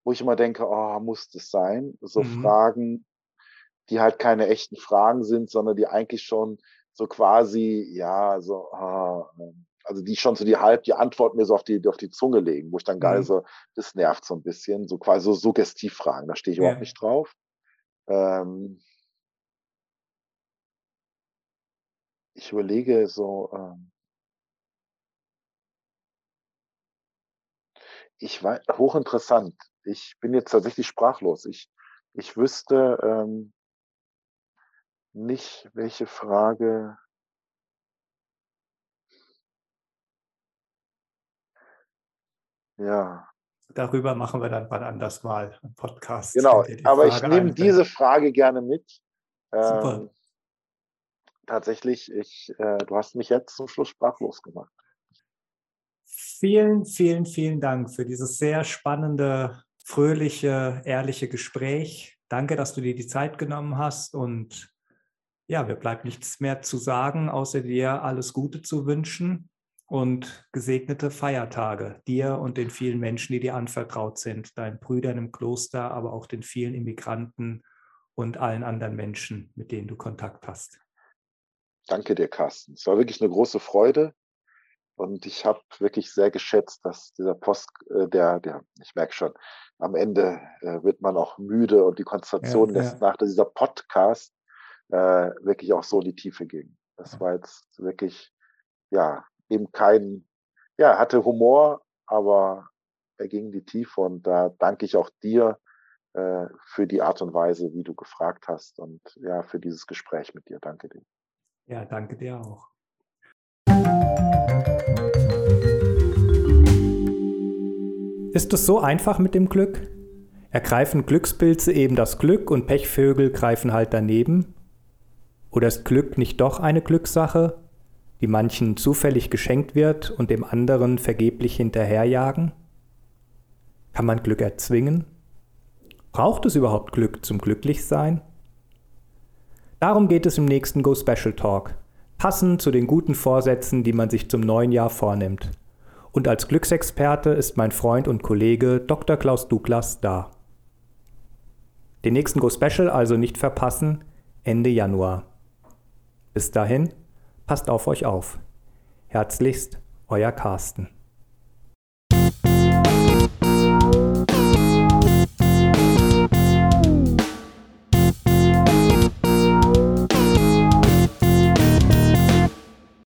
wo ich immer denke, oh, muss das sein? So mhm. Fragen, die halt keine echten Fragen sind, sondern die eigentlich schon so quasi, ja, so, oh, also die schon so die halb die Antwort mir so auf die, auf die Zunge legen, wo ich dann geil mhm. so, das nervt so ein bisschen, so quasi so Suggestivfragen, da stehe ich ja. überhaupt nicht drauf. Ähm, ich überlege so, ähm, ich war hochinteressant. Ich bin jetzt tatsächlich sprachlos. Ich, ich wüsste ähm, nicht, welche Frage. Ja. Darüber machen wir dann wann anders mal einen Podcast. Genau, aber Frage ich nehme diese Frage gerne mit. Super. Ähm, tatsächlich, ich, äh, du hast mich jetzt zum Schluss sprachlos gemacht. Vielen, vielen, vielen Dank für dieses sehr spannende, fröhliche, ehrliche Gespräch. Danke, dass du dir die Zeit genommen hast und ja, mir bleibt nichts mehr zu sagen, außer dir alles Gute zu wünschen und gesegnete Feiertage dir und den vielen Menschen, die dir anvertraut sind, deinen Brüdern im Kloster, aber auch den vielen Immigranten und allen anderen Menschen, mit denen du Kontakt hast. Danke dir, Carsten. Es war wirklich eine große Freude und ich habe wirklich sehr geschätzt, dass dieser Post, äh, der, der, ich merke schon, am Ende äh, wird man auch müde und die Konzentration ja, lässt ja. nach, dass dieser Podcast äh, wirklich auch so in die Tiefe ging. Das war jetzt wirklich, ja, eben kein, ja, hatte Humor, aber er ging in die Tiefe und da danke ich auch dir äh, für die Art und Weise, wie du gefragt hast und ja, für dieses Gespräch mit dir. Danke dir. Ja, danke dir auch. Ist es so einfach mit dem Glück? Ergreifen Glückspilze eben das Glück und Pechvögel greifen halt daneben? Oder ist Glück nicht doch eine Glückssache, die manchen zufällig geschenkt wird und dem anderen vergeblich hinterherjagen? Kann man Glück erzwingen? Braucht es überhaupt Glück zum Glücklichsein? Darum geht es im nächsten Go Special Talk, passend zu den guten Vorsätzen, die man sich zum neuen Jahr vornimmt. Und als Glücksexperte ist mein Freund und Kollege Dr. Klaus Douglas da. Den nächsten Go Special also nicht verpassen, Ende Januar. Bis dahin, passt auf euch auf. Herzlichst, euer Carsten.